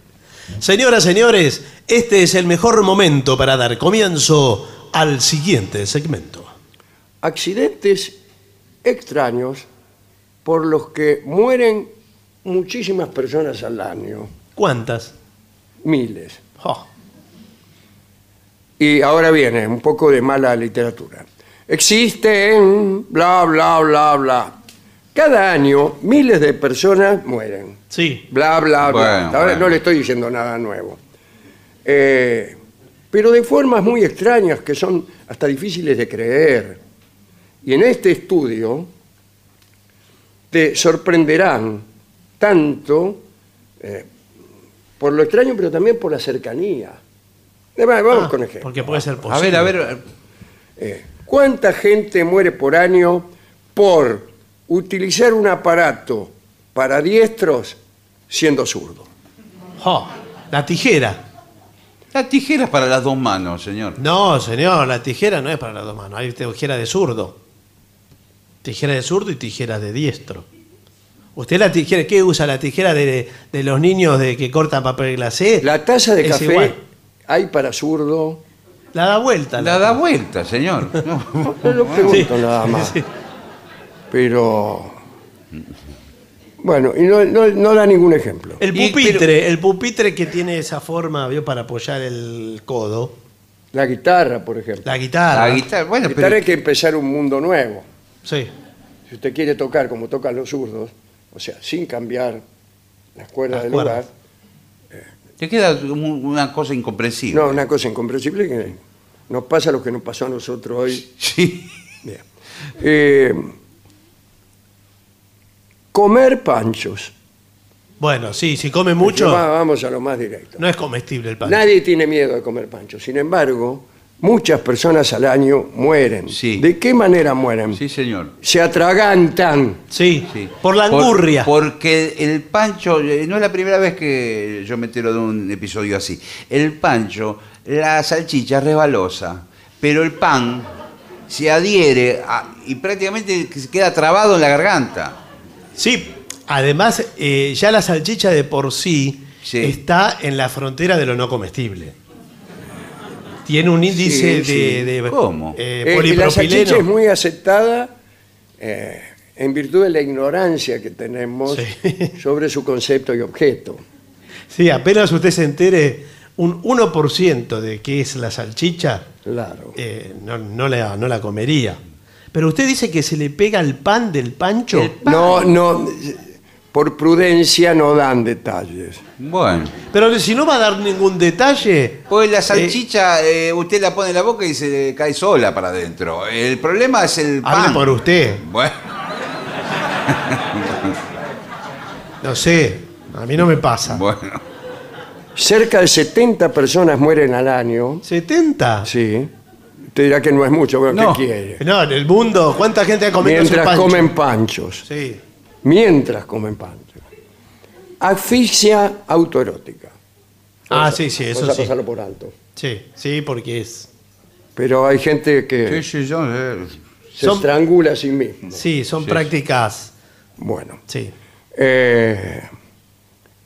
Señoras, señores, este es el mejor momento para dar comienzo al siguiente segmento. Accidentes extraños por los que mueren muchísimas personas al año. ¿Cuántas? Miles. Oh, Y ahora viene un poco de mala literatura. Existen, bla, bla, bla, bla. Cada año miles de personas mueren. sí. Bla, bla, bla. Bueno, Ahora bueno. no le estoy diciendo nada nuevo. Eh, pero de formas muy extrañas que son hasta difíciles de creer. Y en este estudio te sorprenderán tanto eh, por lo extraño, pero también por la cercanía. Eh, va- Vamos Ah, con ejemplos. Porque puede ser A posible. ver, a ver. Eh, ¿Cuánta gente muere por año por utilizar un aparato para diestros siendo zurdo? Oh, la tijera. La tijera es para las dos manos, señor. No, señor, la tijera no es para las dos manos. Hay tijera de zurdo. Tijera de zurdo y tijera de diestro. ¿Usted la tijera, qué usa? ¿La tijera de, de los niños de que cortan papel glacé? La taza de Es café igual. hay para zurdo. La da vuelta. La da vuelta, señor. No. No lo pregunto Sí. nada más. Sí. Pero. Bueno, y no, no- no da ningún ejemplo. El Y- pupitre, el pupitre que tiene esa forma, ¿vio? Para apoyar el codo. La guitarra, por ejemplo. La guitarra. La guitarra, bueno, La guitarra pero. hay que empezar un mundo nuevo. Sí. Si usted quiere tocar como tocan los zurdos, o sea, sin cambiar las cuerdas Las del cuerdas. lugar, Te queda un- una cosa incomprensible. no, una cosa incomprensible que nos pasa lo que nos pasó a nosotros hoy. Sí. Bien. Eh, comer panchos. Bueno, sí, si come mucho, Va- Vamos a lo más directo. no es comestible el pan. Nadie tiene miedo de comer panchos. Sin embargo, muchas personas al año mueren. Sí. ¿De qué manera mueren? Sí, señor. Se atragantan. Sí, Sí. por la Por- angurria. porque el pancho, eh, no es la primera vez que yo me entero de un episodio así. El pancho, la salchicha es resbalosa, pero el pan se adhiere a- y prácticamente se queda trabado en la garganta. Sí, además, eh, ya la salchicha de por sí, Sí. está en la frontera de lo no comestible. Tiene un índice Sí, de, sí. de, ¿Cómo? eh, Eh, y la salchicha es muy aceptada eh, en virtud de la ignorancia que tenemos Sí. sobre su concepto y objeto. Sí, apenas usted se entere un 1% de qué es la salchicha, Claro. eh, no, no la, no la comería. Pero usted dice que se le pega el pan del pancho. El pan. No, no, por prudencia no dan detalles. Bueno, Pero si no va a dar ningún detalle. pues la salchicha eh, usted la pone en la boca y se le cae sola para adentro. El problema es el pan. Hable por usted. Bueno, No sé, a mí no me pasa. bueno. Cerca de 70 personas mueren al año. ¿70? Sí. Usted dirá que no es mucho, bueno, No. ¿qué quiere? No, en el mundo, ¿cuánta gente ha comido su Mientras pancho? comen panchos. Sí. Mientras comen panchos. Asfixia autoerótica. Ah, sí, sí, eso Vamos a sí. pasarlo por alto. Sí, sí, porque es. Pero hay gente que Sí, sí, yo, eh, se Son- estrangula a sí mismo. Sí, son Sí. prácticas. Bueno. Sí. Eh,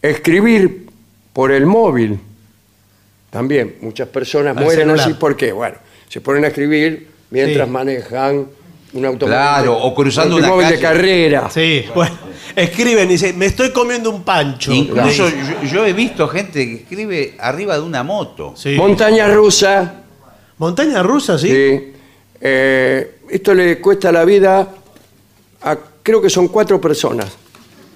escribir por el móvil. También muchas personas Al mueren celular. así. ¿Por qué? Bueno, se ponen a escribir mientras Sí. manejan un automóvil. Claro, o cruzando un una automóvil de calle. carrera. Sí, bueno. Escriben y dicen, me estoy comiendo un pancho. Incluso yo, yo he visto gente que escribe arriba de una moto. Sí. Montaña rusa. Montaña rusa, ¿sí? Sí. Eh, esto le cuesta la vida a, creo que son cuatro personas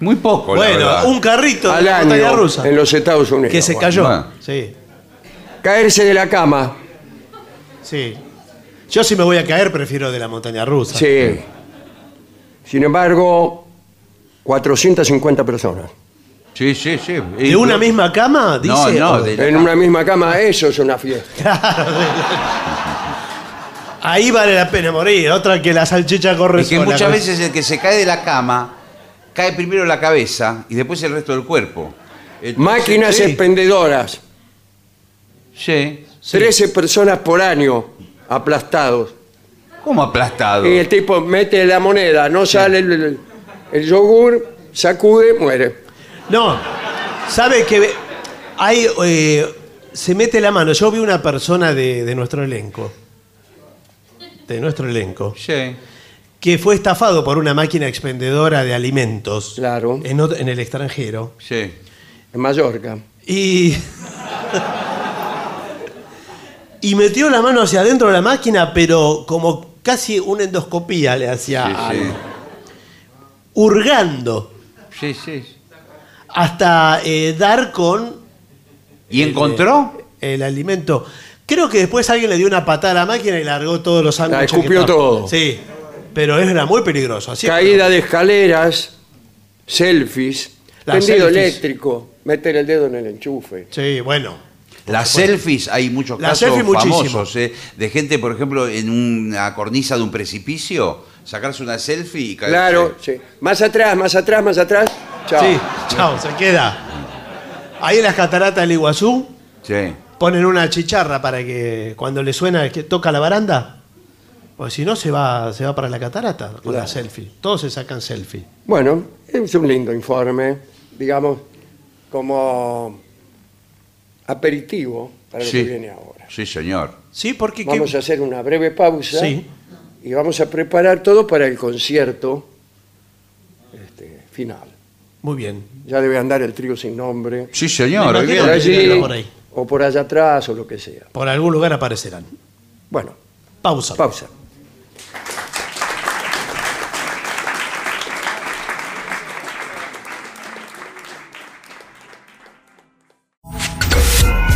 Muy poco, la Bueno, un carrito al de montaña año rusa. en los Estados Unidos. Que se cayó. bueno. Sí, Caerse de la cama. sí. Yo si me voy a caer prefiero de la montaña rusa. Sí. Sin embargo, 450 personas. Sí, sí, sí. ¿De una misma cama? Dice. No, no, de- En una misma cama, eso es una fiesta. Ahí vale la pena morir. Otra que la salchicha corre Es que sola. muchas veces el que se cae de la cama cae primero la cabeza y después el resto del cuerpo. Entonces- Máquinas sí. expendedoras. Sí. 13 personas por año aplastados. ¿Cómo aplastado? Y el tipo mete la moneda, no sale el, el- el yogur, sacude, muere. No, sabe que hay, eh, se mete la mano. Yo vi una persona de, de nuestro elenco, de nuestro elenco, Sí. que fue estafado por una máquina expendedora de alimentos Claro. en, ot- en el extranjero. Sí. En Mallorca. Y. y metió la mano hacia adentro de la máquina, pero como casi una endoscopía le hacía Sí, sí. hurgando Sí, sí. hasta eh, dar con ¿Y encontró? el alimento. Creo que después alguien le dio una patada a la máquina y largó todos los sándwiches. que escupió todo. Sí, pero era muy peligroso. Así Caída de escaleras, selfies, tendido eléctrico, meter el dedo en el enchufe. Sí, bueno. Las selfies, hay muchos Las casos selfies famosos, ¿eh? de gente, por ejemplo, en una cornisa de un precipicio, sacarse una selfie y caerse. Claro, sí. Más atrás, más atrás, más atrás. Chao. Sí, chao, se queda. Ahí en las cataratas del Iguazú Sí. ponen una chicharra para que cuando le suena el que toca la baranda, pues si no se va, se va para la catarata con la selfie. Todos se sacan selfie. Bueno, es un lindo informe, digamos, como aperitivo para lo Sí. que viene ahora. Sí, señor. Sí, porque ¿qué- Vamos a hacer una breve pausa Sí. y vamos a preparar todo para el concierto este, final. Muy bien. Ya debe andar el trío sin nombre, Sí, señor. Por allí, por ahí. o por allá atrás, o lo que sea. Por algún lugar aparecerán. Bueno, Pausa. pausa.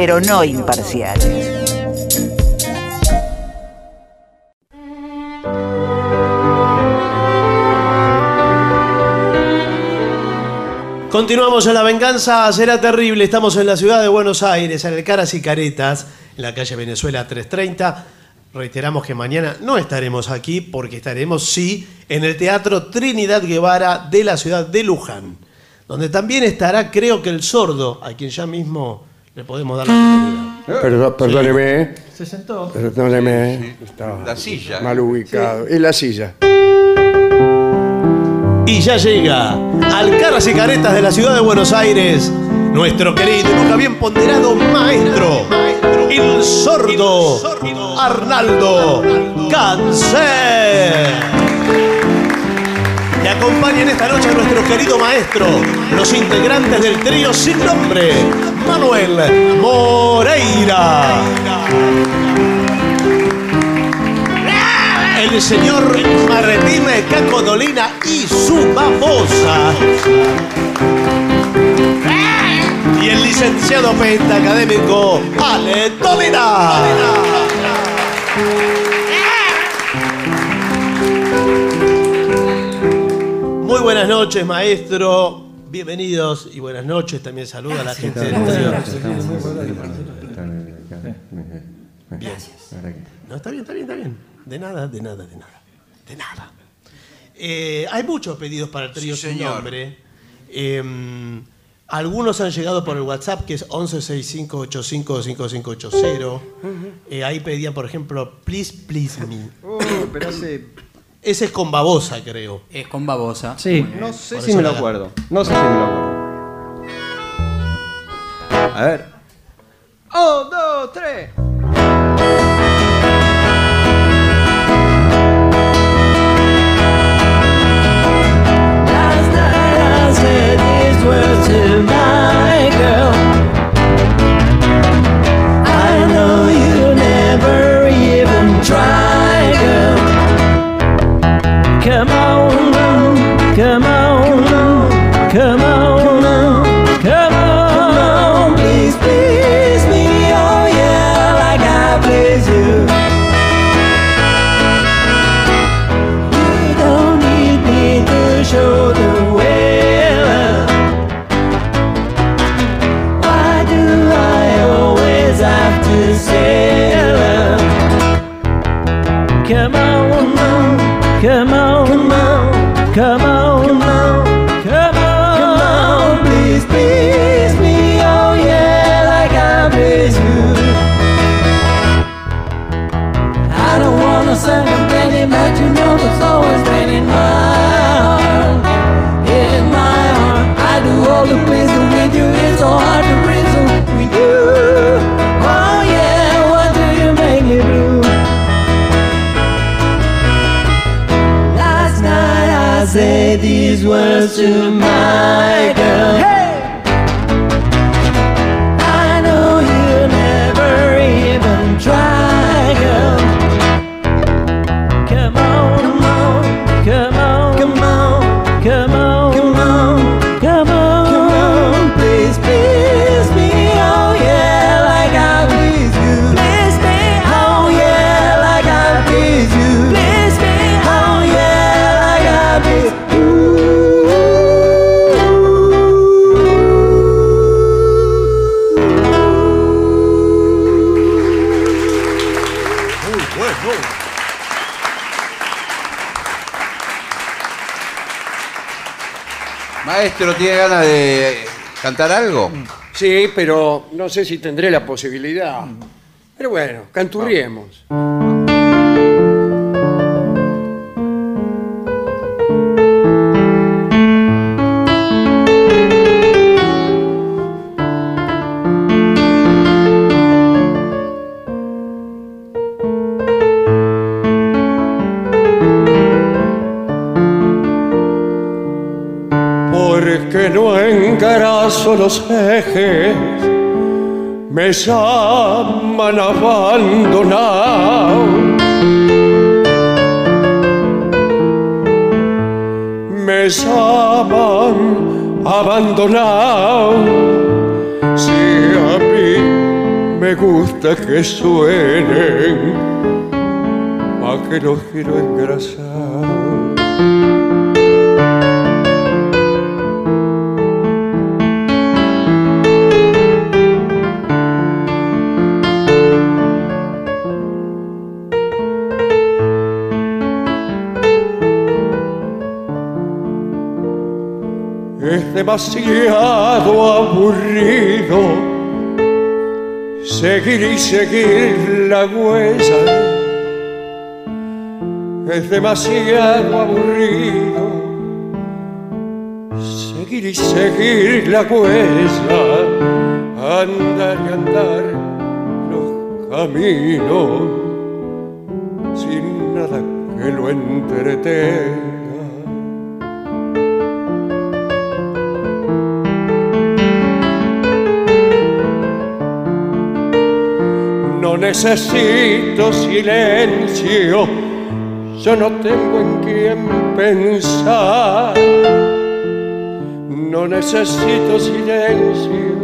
pero no imparciales. Continuamos en La Venganza Será Terrible. Estamos en la ciudad de Buenos Aires, en el Caras y Caretas, en la calle Venezuela 330. Reiteramos que mañana no estaremos aquí porque estaremos, sí, en el Teatro Trinidad Guevara de la ciudad de Luján, donde también estará, creo que el sordo, a quien ya mismo le podemos dar la bienvenida. Perdón- perdóneme, ¿eh? Se sentó. perdóneme. ¿eh? Estaba La silla. Mal ubicado. Es la silla. Y ya llega al Caras y Caretas de la ciudad de Buenos Aires, nuestro querido y nunca bien ponderado maestro, el sordo Arnaldo Cáncer. Y acompañan esta noche a nuestro querido maestro, los integrantes del trío sin nombre, Manuel Moreira. El señor Martín Caco Dolina y su babosa. Y el licenciado pentacadémico Ale Dolina. Muy buenas noches, maestro. Bienvenidos y buenas noches. También saluda a la gente del trío. Bien. No, está bien, está bien, está bien. De nada, de nada, de nada. De nada. Eh, hay muchos pedidos para el trío Sí, sin señor. nombre. Eh, algunos han llegado por el WhatsApp, que es 1165855580. Eh, ahí pedían, por ejemplo, Please Please Me. Uh, pero hace. Ese es con babosa, creo. Es con babosa. Sí, no sé Por si me lo acuerdo. No sé si me lo acuerdo. A ver. ¡Oh, dos, tres! to mind. Maestro, ¿tiene ganas de cantar algo? Sí, pero no sé si tendré la posibilidad. Pero bueno, canturriemos. Los ejes, me llaman abandonado. Me llaman abandonado. Si a mí me gusta que suenen, a que los quiero engrasar. Demasiado aburrido seguir y seguir la huella. Es demasiado aburrido seguir y seguir la huella. Andar y andar los caminos sin nada que lo entretenga. Necesito silencio, yo no tengo en quién pensar. No necesito silencio,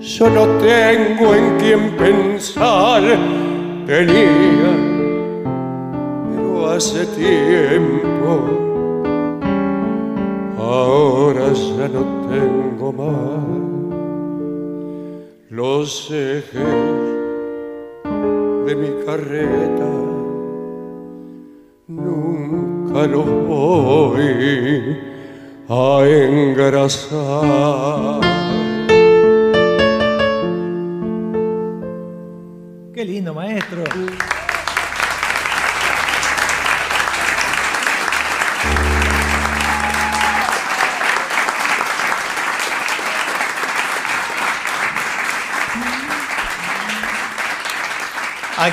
yo no tengo en quién pensar. Tenía, pero hace tiempo,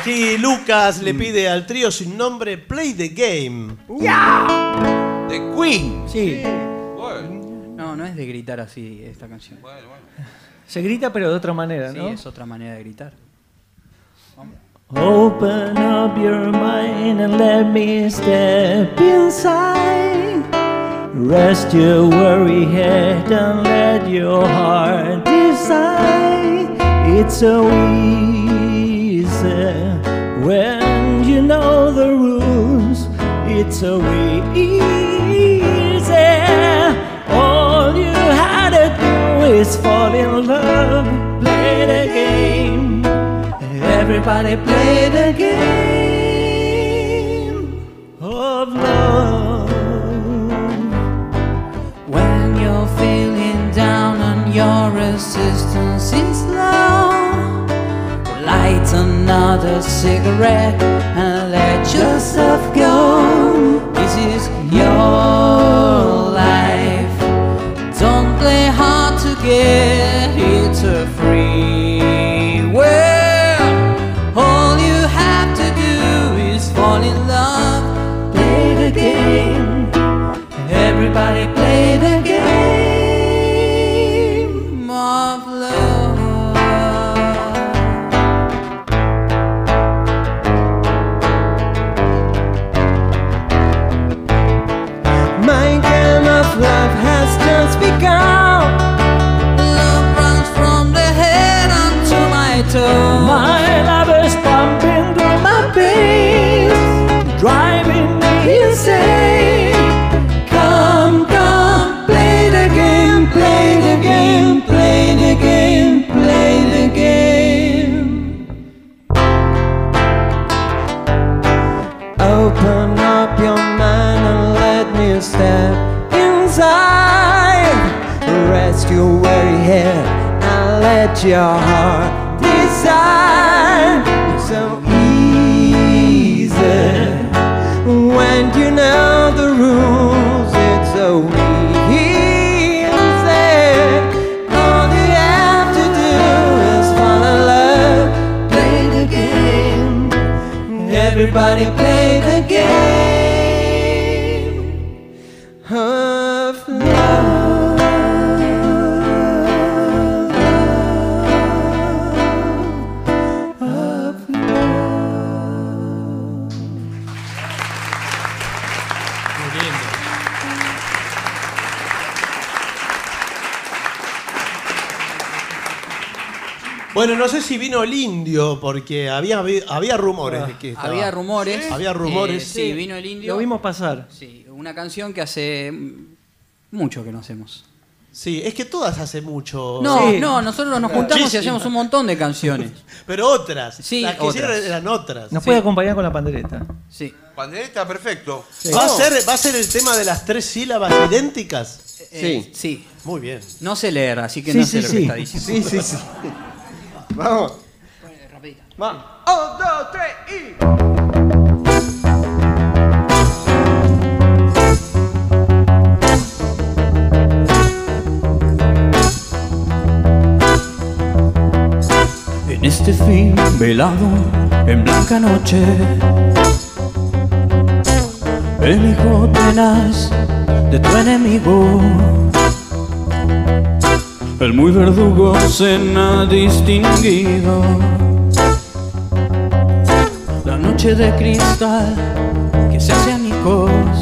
Aquí Lucas le pide al trío sin nombre Play the Game. The Queen. Sí. No, no es de gritar así esta canción. Se grita, pero de otra manera, Sí, ¿no? es otra manera de gritar. Open up your mind and let me step inside. Rest your worry head and let your heart decide. It's so easy when you know the rules. It's so easy. All you had to do is fall in love, play the game. Everybody play the game of love. When you're feeling down and your resistance is low, light another cigarette and let yourself go. This is your life. Don't play hard to get. And your heart decide. It's so easy when you know the rules. It's so easy. All you have to do is fall in love, play the game. Everybody play Bueno, no sé si vino el indio, porque había, había rumores de que estaba- Había rumores. Había rumores. Eh, sí, vino el indio. Lo vimos pasar. Sí, una canción que hace mucho que no hacemos. Sí, es que todas hace mucho. No, Sí. no, nosotros nos juntamos y hacemos un montón de canciones. Pero otras. Sí, Las que otras. hicieron eran otras. Nos puede acompañar con la pandereta. Sí. Pandereta, perfecto. ¿Va, a ser, ¿Va a ser el tema de las tres sílabas idénticas? Eh, sí. Muy bien. No sé leer, así que Sí, no sí, sé lo sí. que está diciendo. Sí, sí, sí. Vamos. Va. Un, dos, tres y. En este fin velado, en blanca noche, el hijo tenaz de tu enemigo, el muy verdugo se ha distinguido. La noche de cristal que se hace amigos. No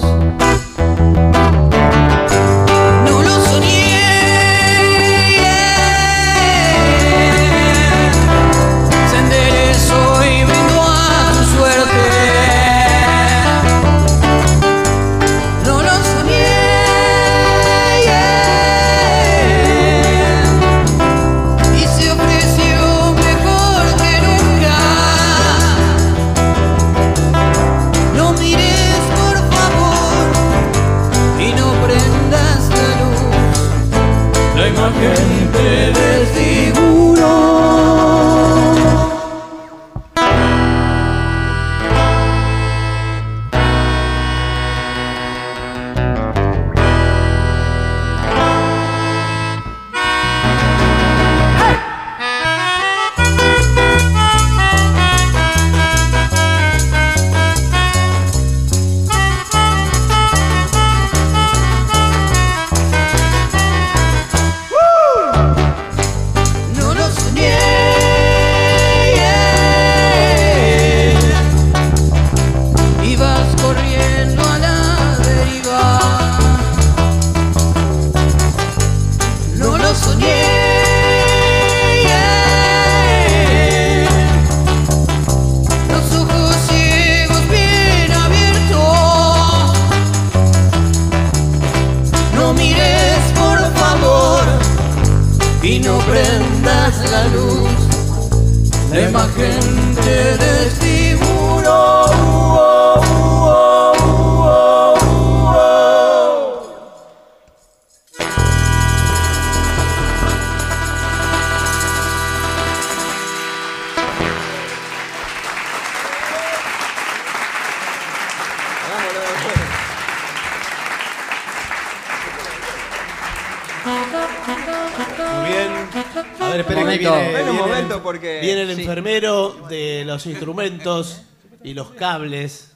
los instrumentos y los cables.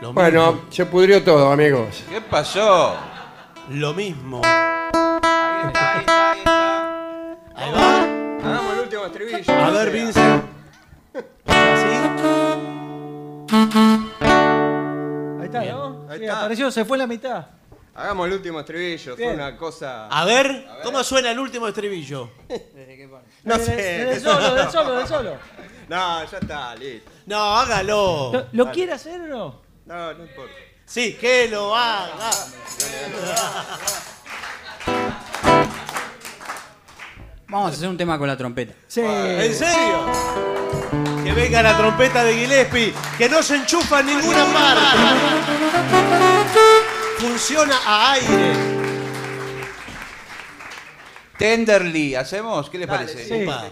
Lo Bueno, mismo. se pudrió todo, amigos. ¿Qué pasó? Lo mismo. Ahí va. Hagamos el último estribillo. A ver. Vincent. Ahí está, ¿no? Ahí Sí, está. apareció, se fue la mitad. Hagamos el último estribillo, fue Bien. una cosa. A ver, ¿cómo suena el último estribillo? No sé. del solo, del solo, del solo. No, ya está, listo. No, hágalo. ¿Lo, lo quiere hacer o no? No, no importa. Sí, que lo haga. Vamos a hacer un tema con la trompeta. Sí. ¿En serio? Que venga la trompeta de Gillespie, que no se enchufa en ninguna parte. Funciona a aire. Tenderly, ¿hacemos? ¿Qué les Dale, parece? sí, Opa.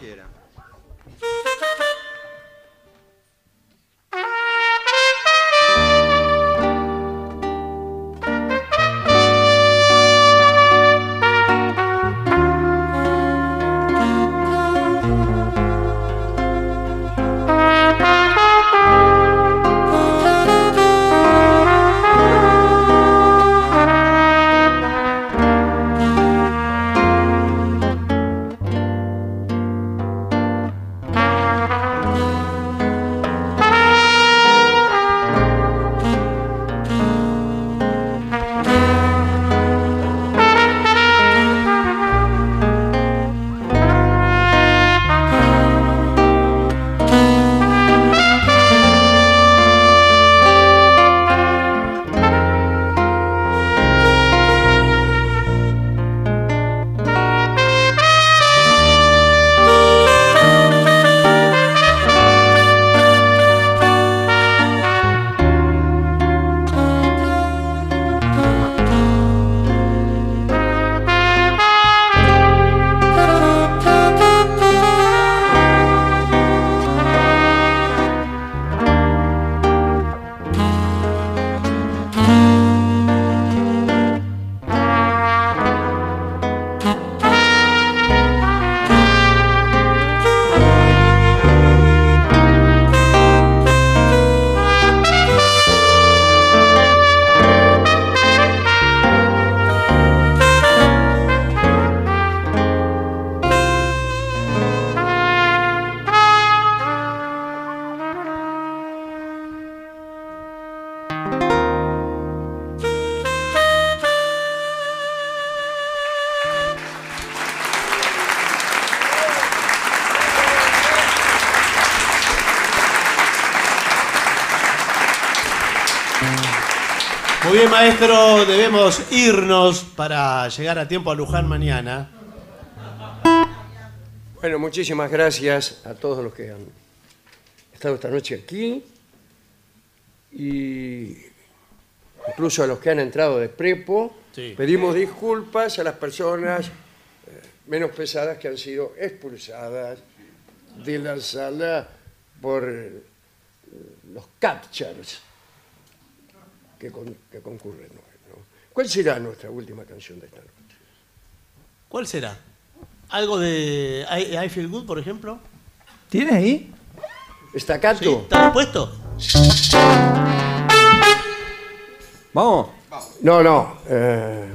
Debemos irnos para llegar a tiempo a Luján mañana. Bueno, muchísimas gracias a todos los que han estado esta noche aquí y incluso a los que han entrado de prepo. Sí. Pedimos disculpas a las personas eh, menos pesadas que han sido expulsadas de la sala por eh, los captures que, con- que concurren. ¿Cuál será nuestra última canción de esta noche? ¿Cuál será? ¿Algo de I, I Feel Good, por ejemplo? ¿Tiene ahí? ¿Estacato? ¿Está puesto? Vamos, No, no. eh,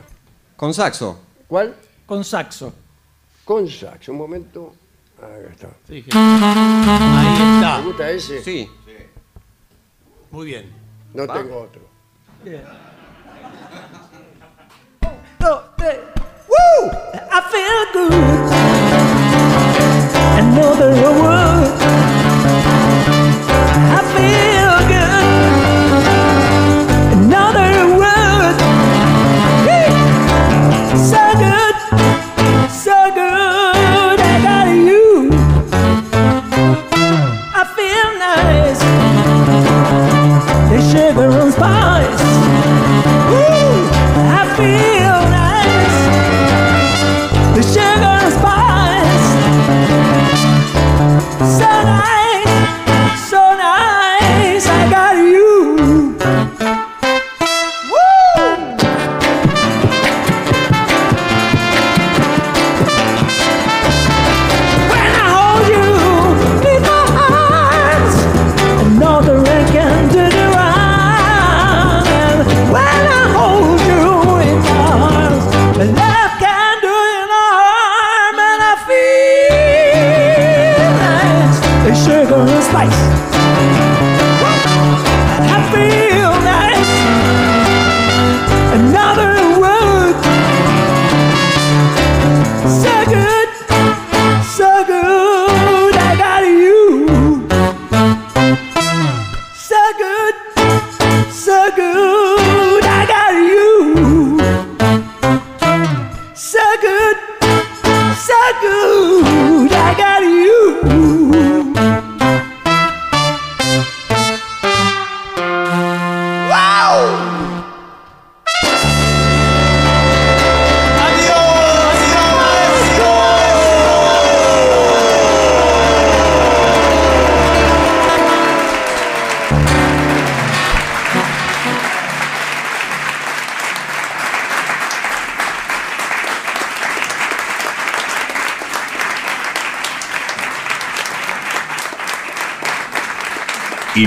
con saxo. ¿Cuál? Con saxo. Con saxo. Un momento. Ah, Acá está. Sí, que- Ahí ¿Te está. gusta ese? Sí. Muy bien. No Va. tengo otro. Bien. Woo! I feel good. Another word.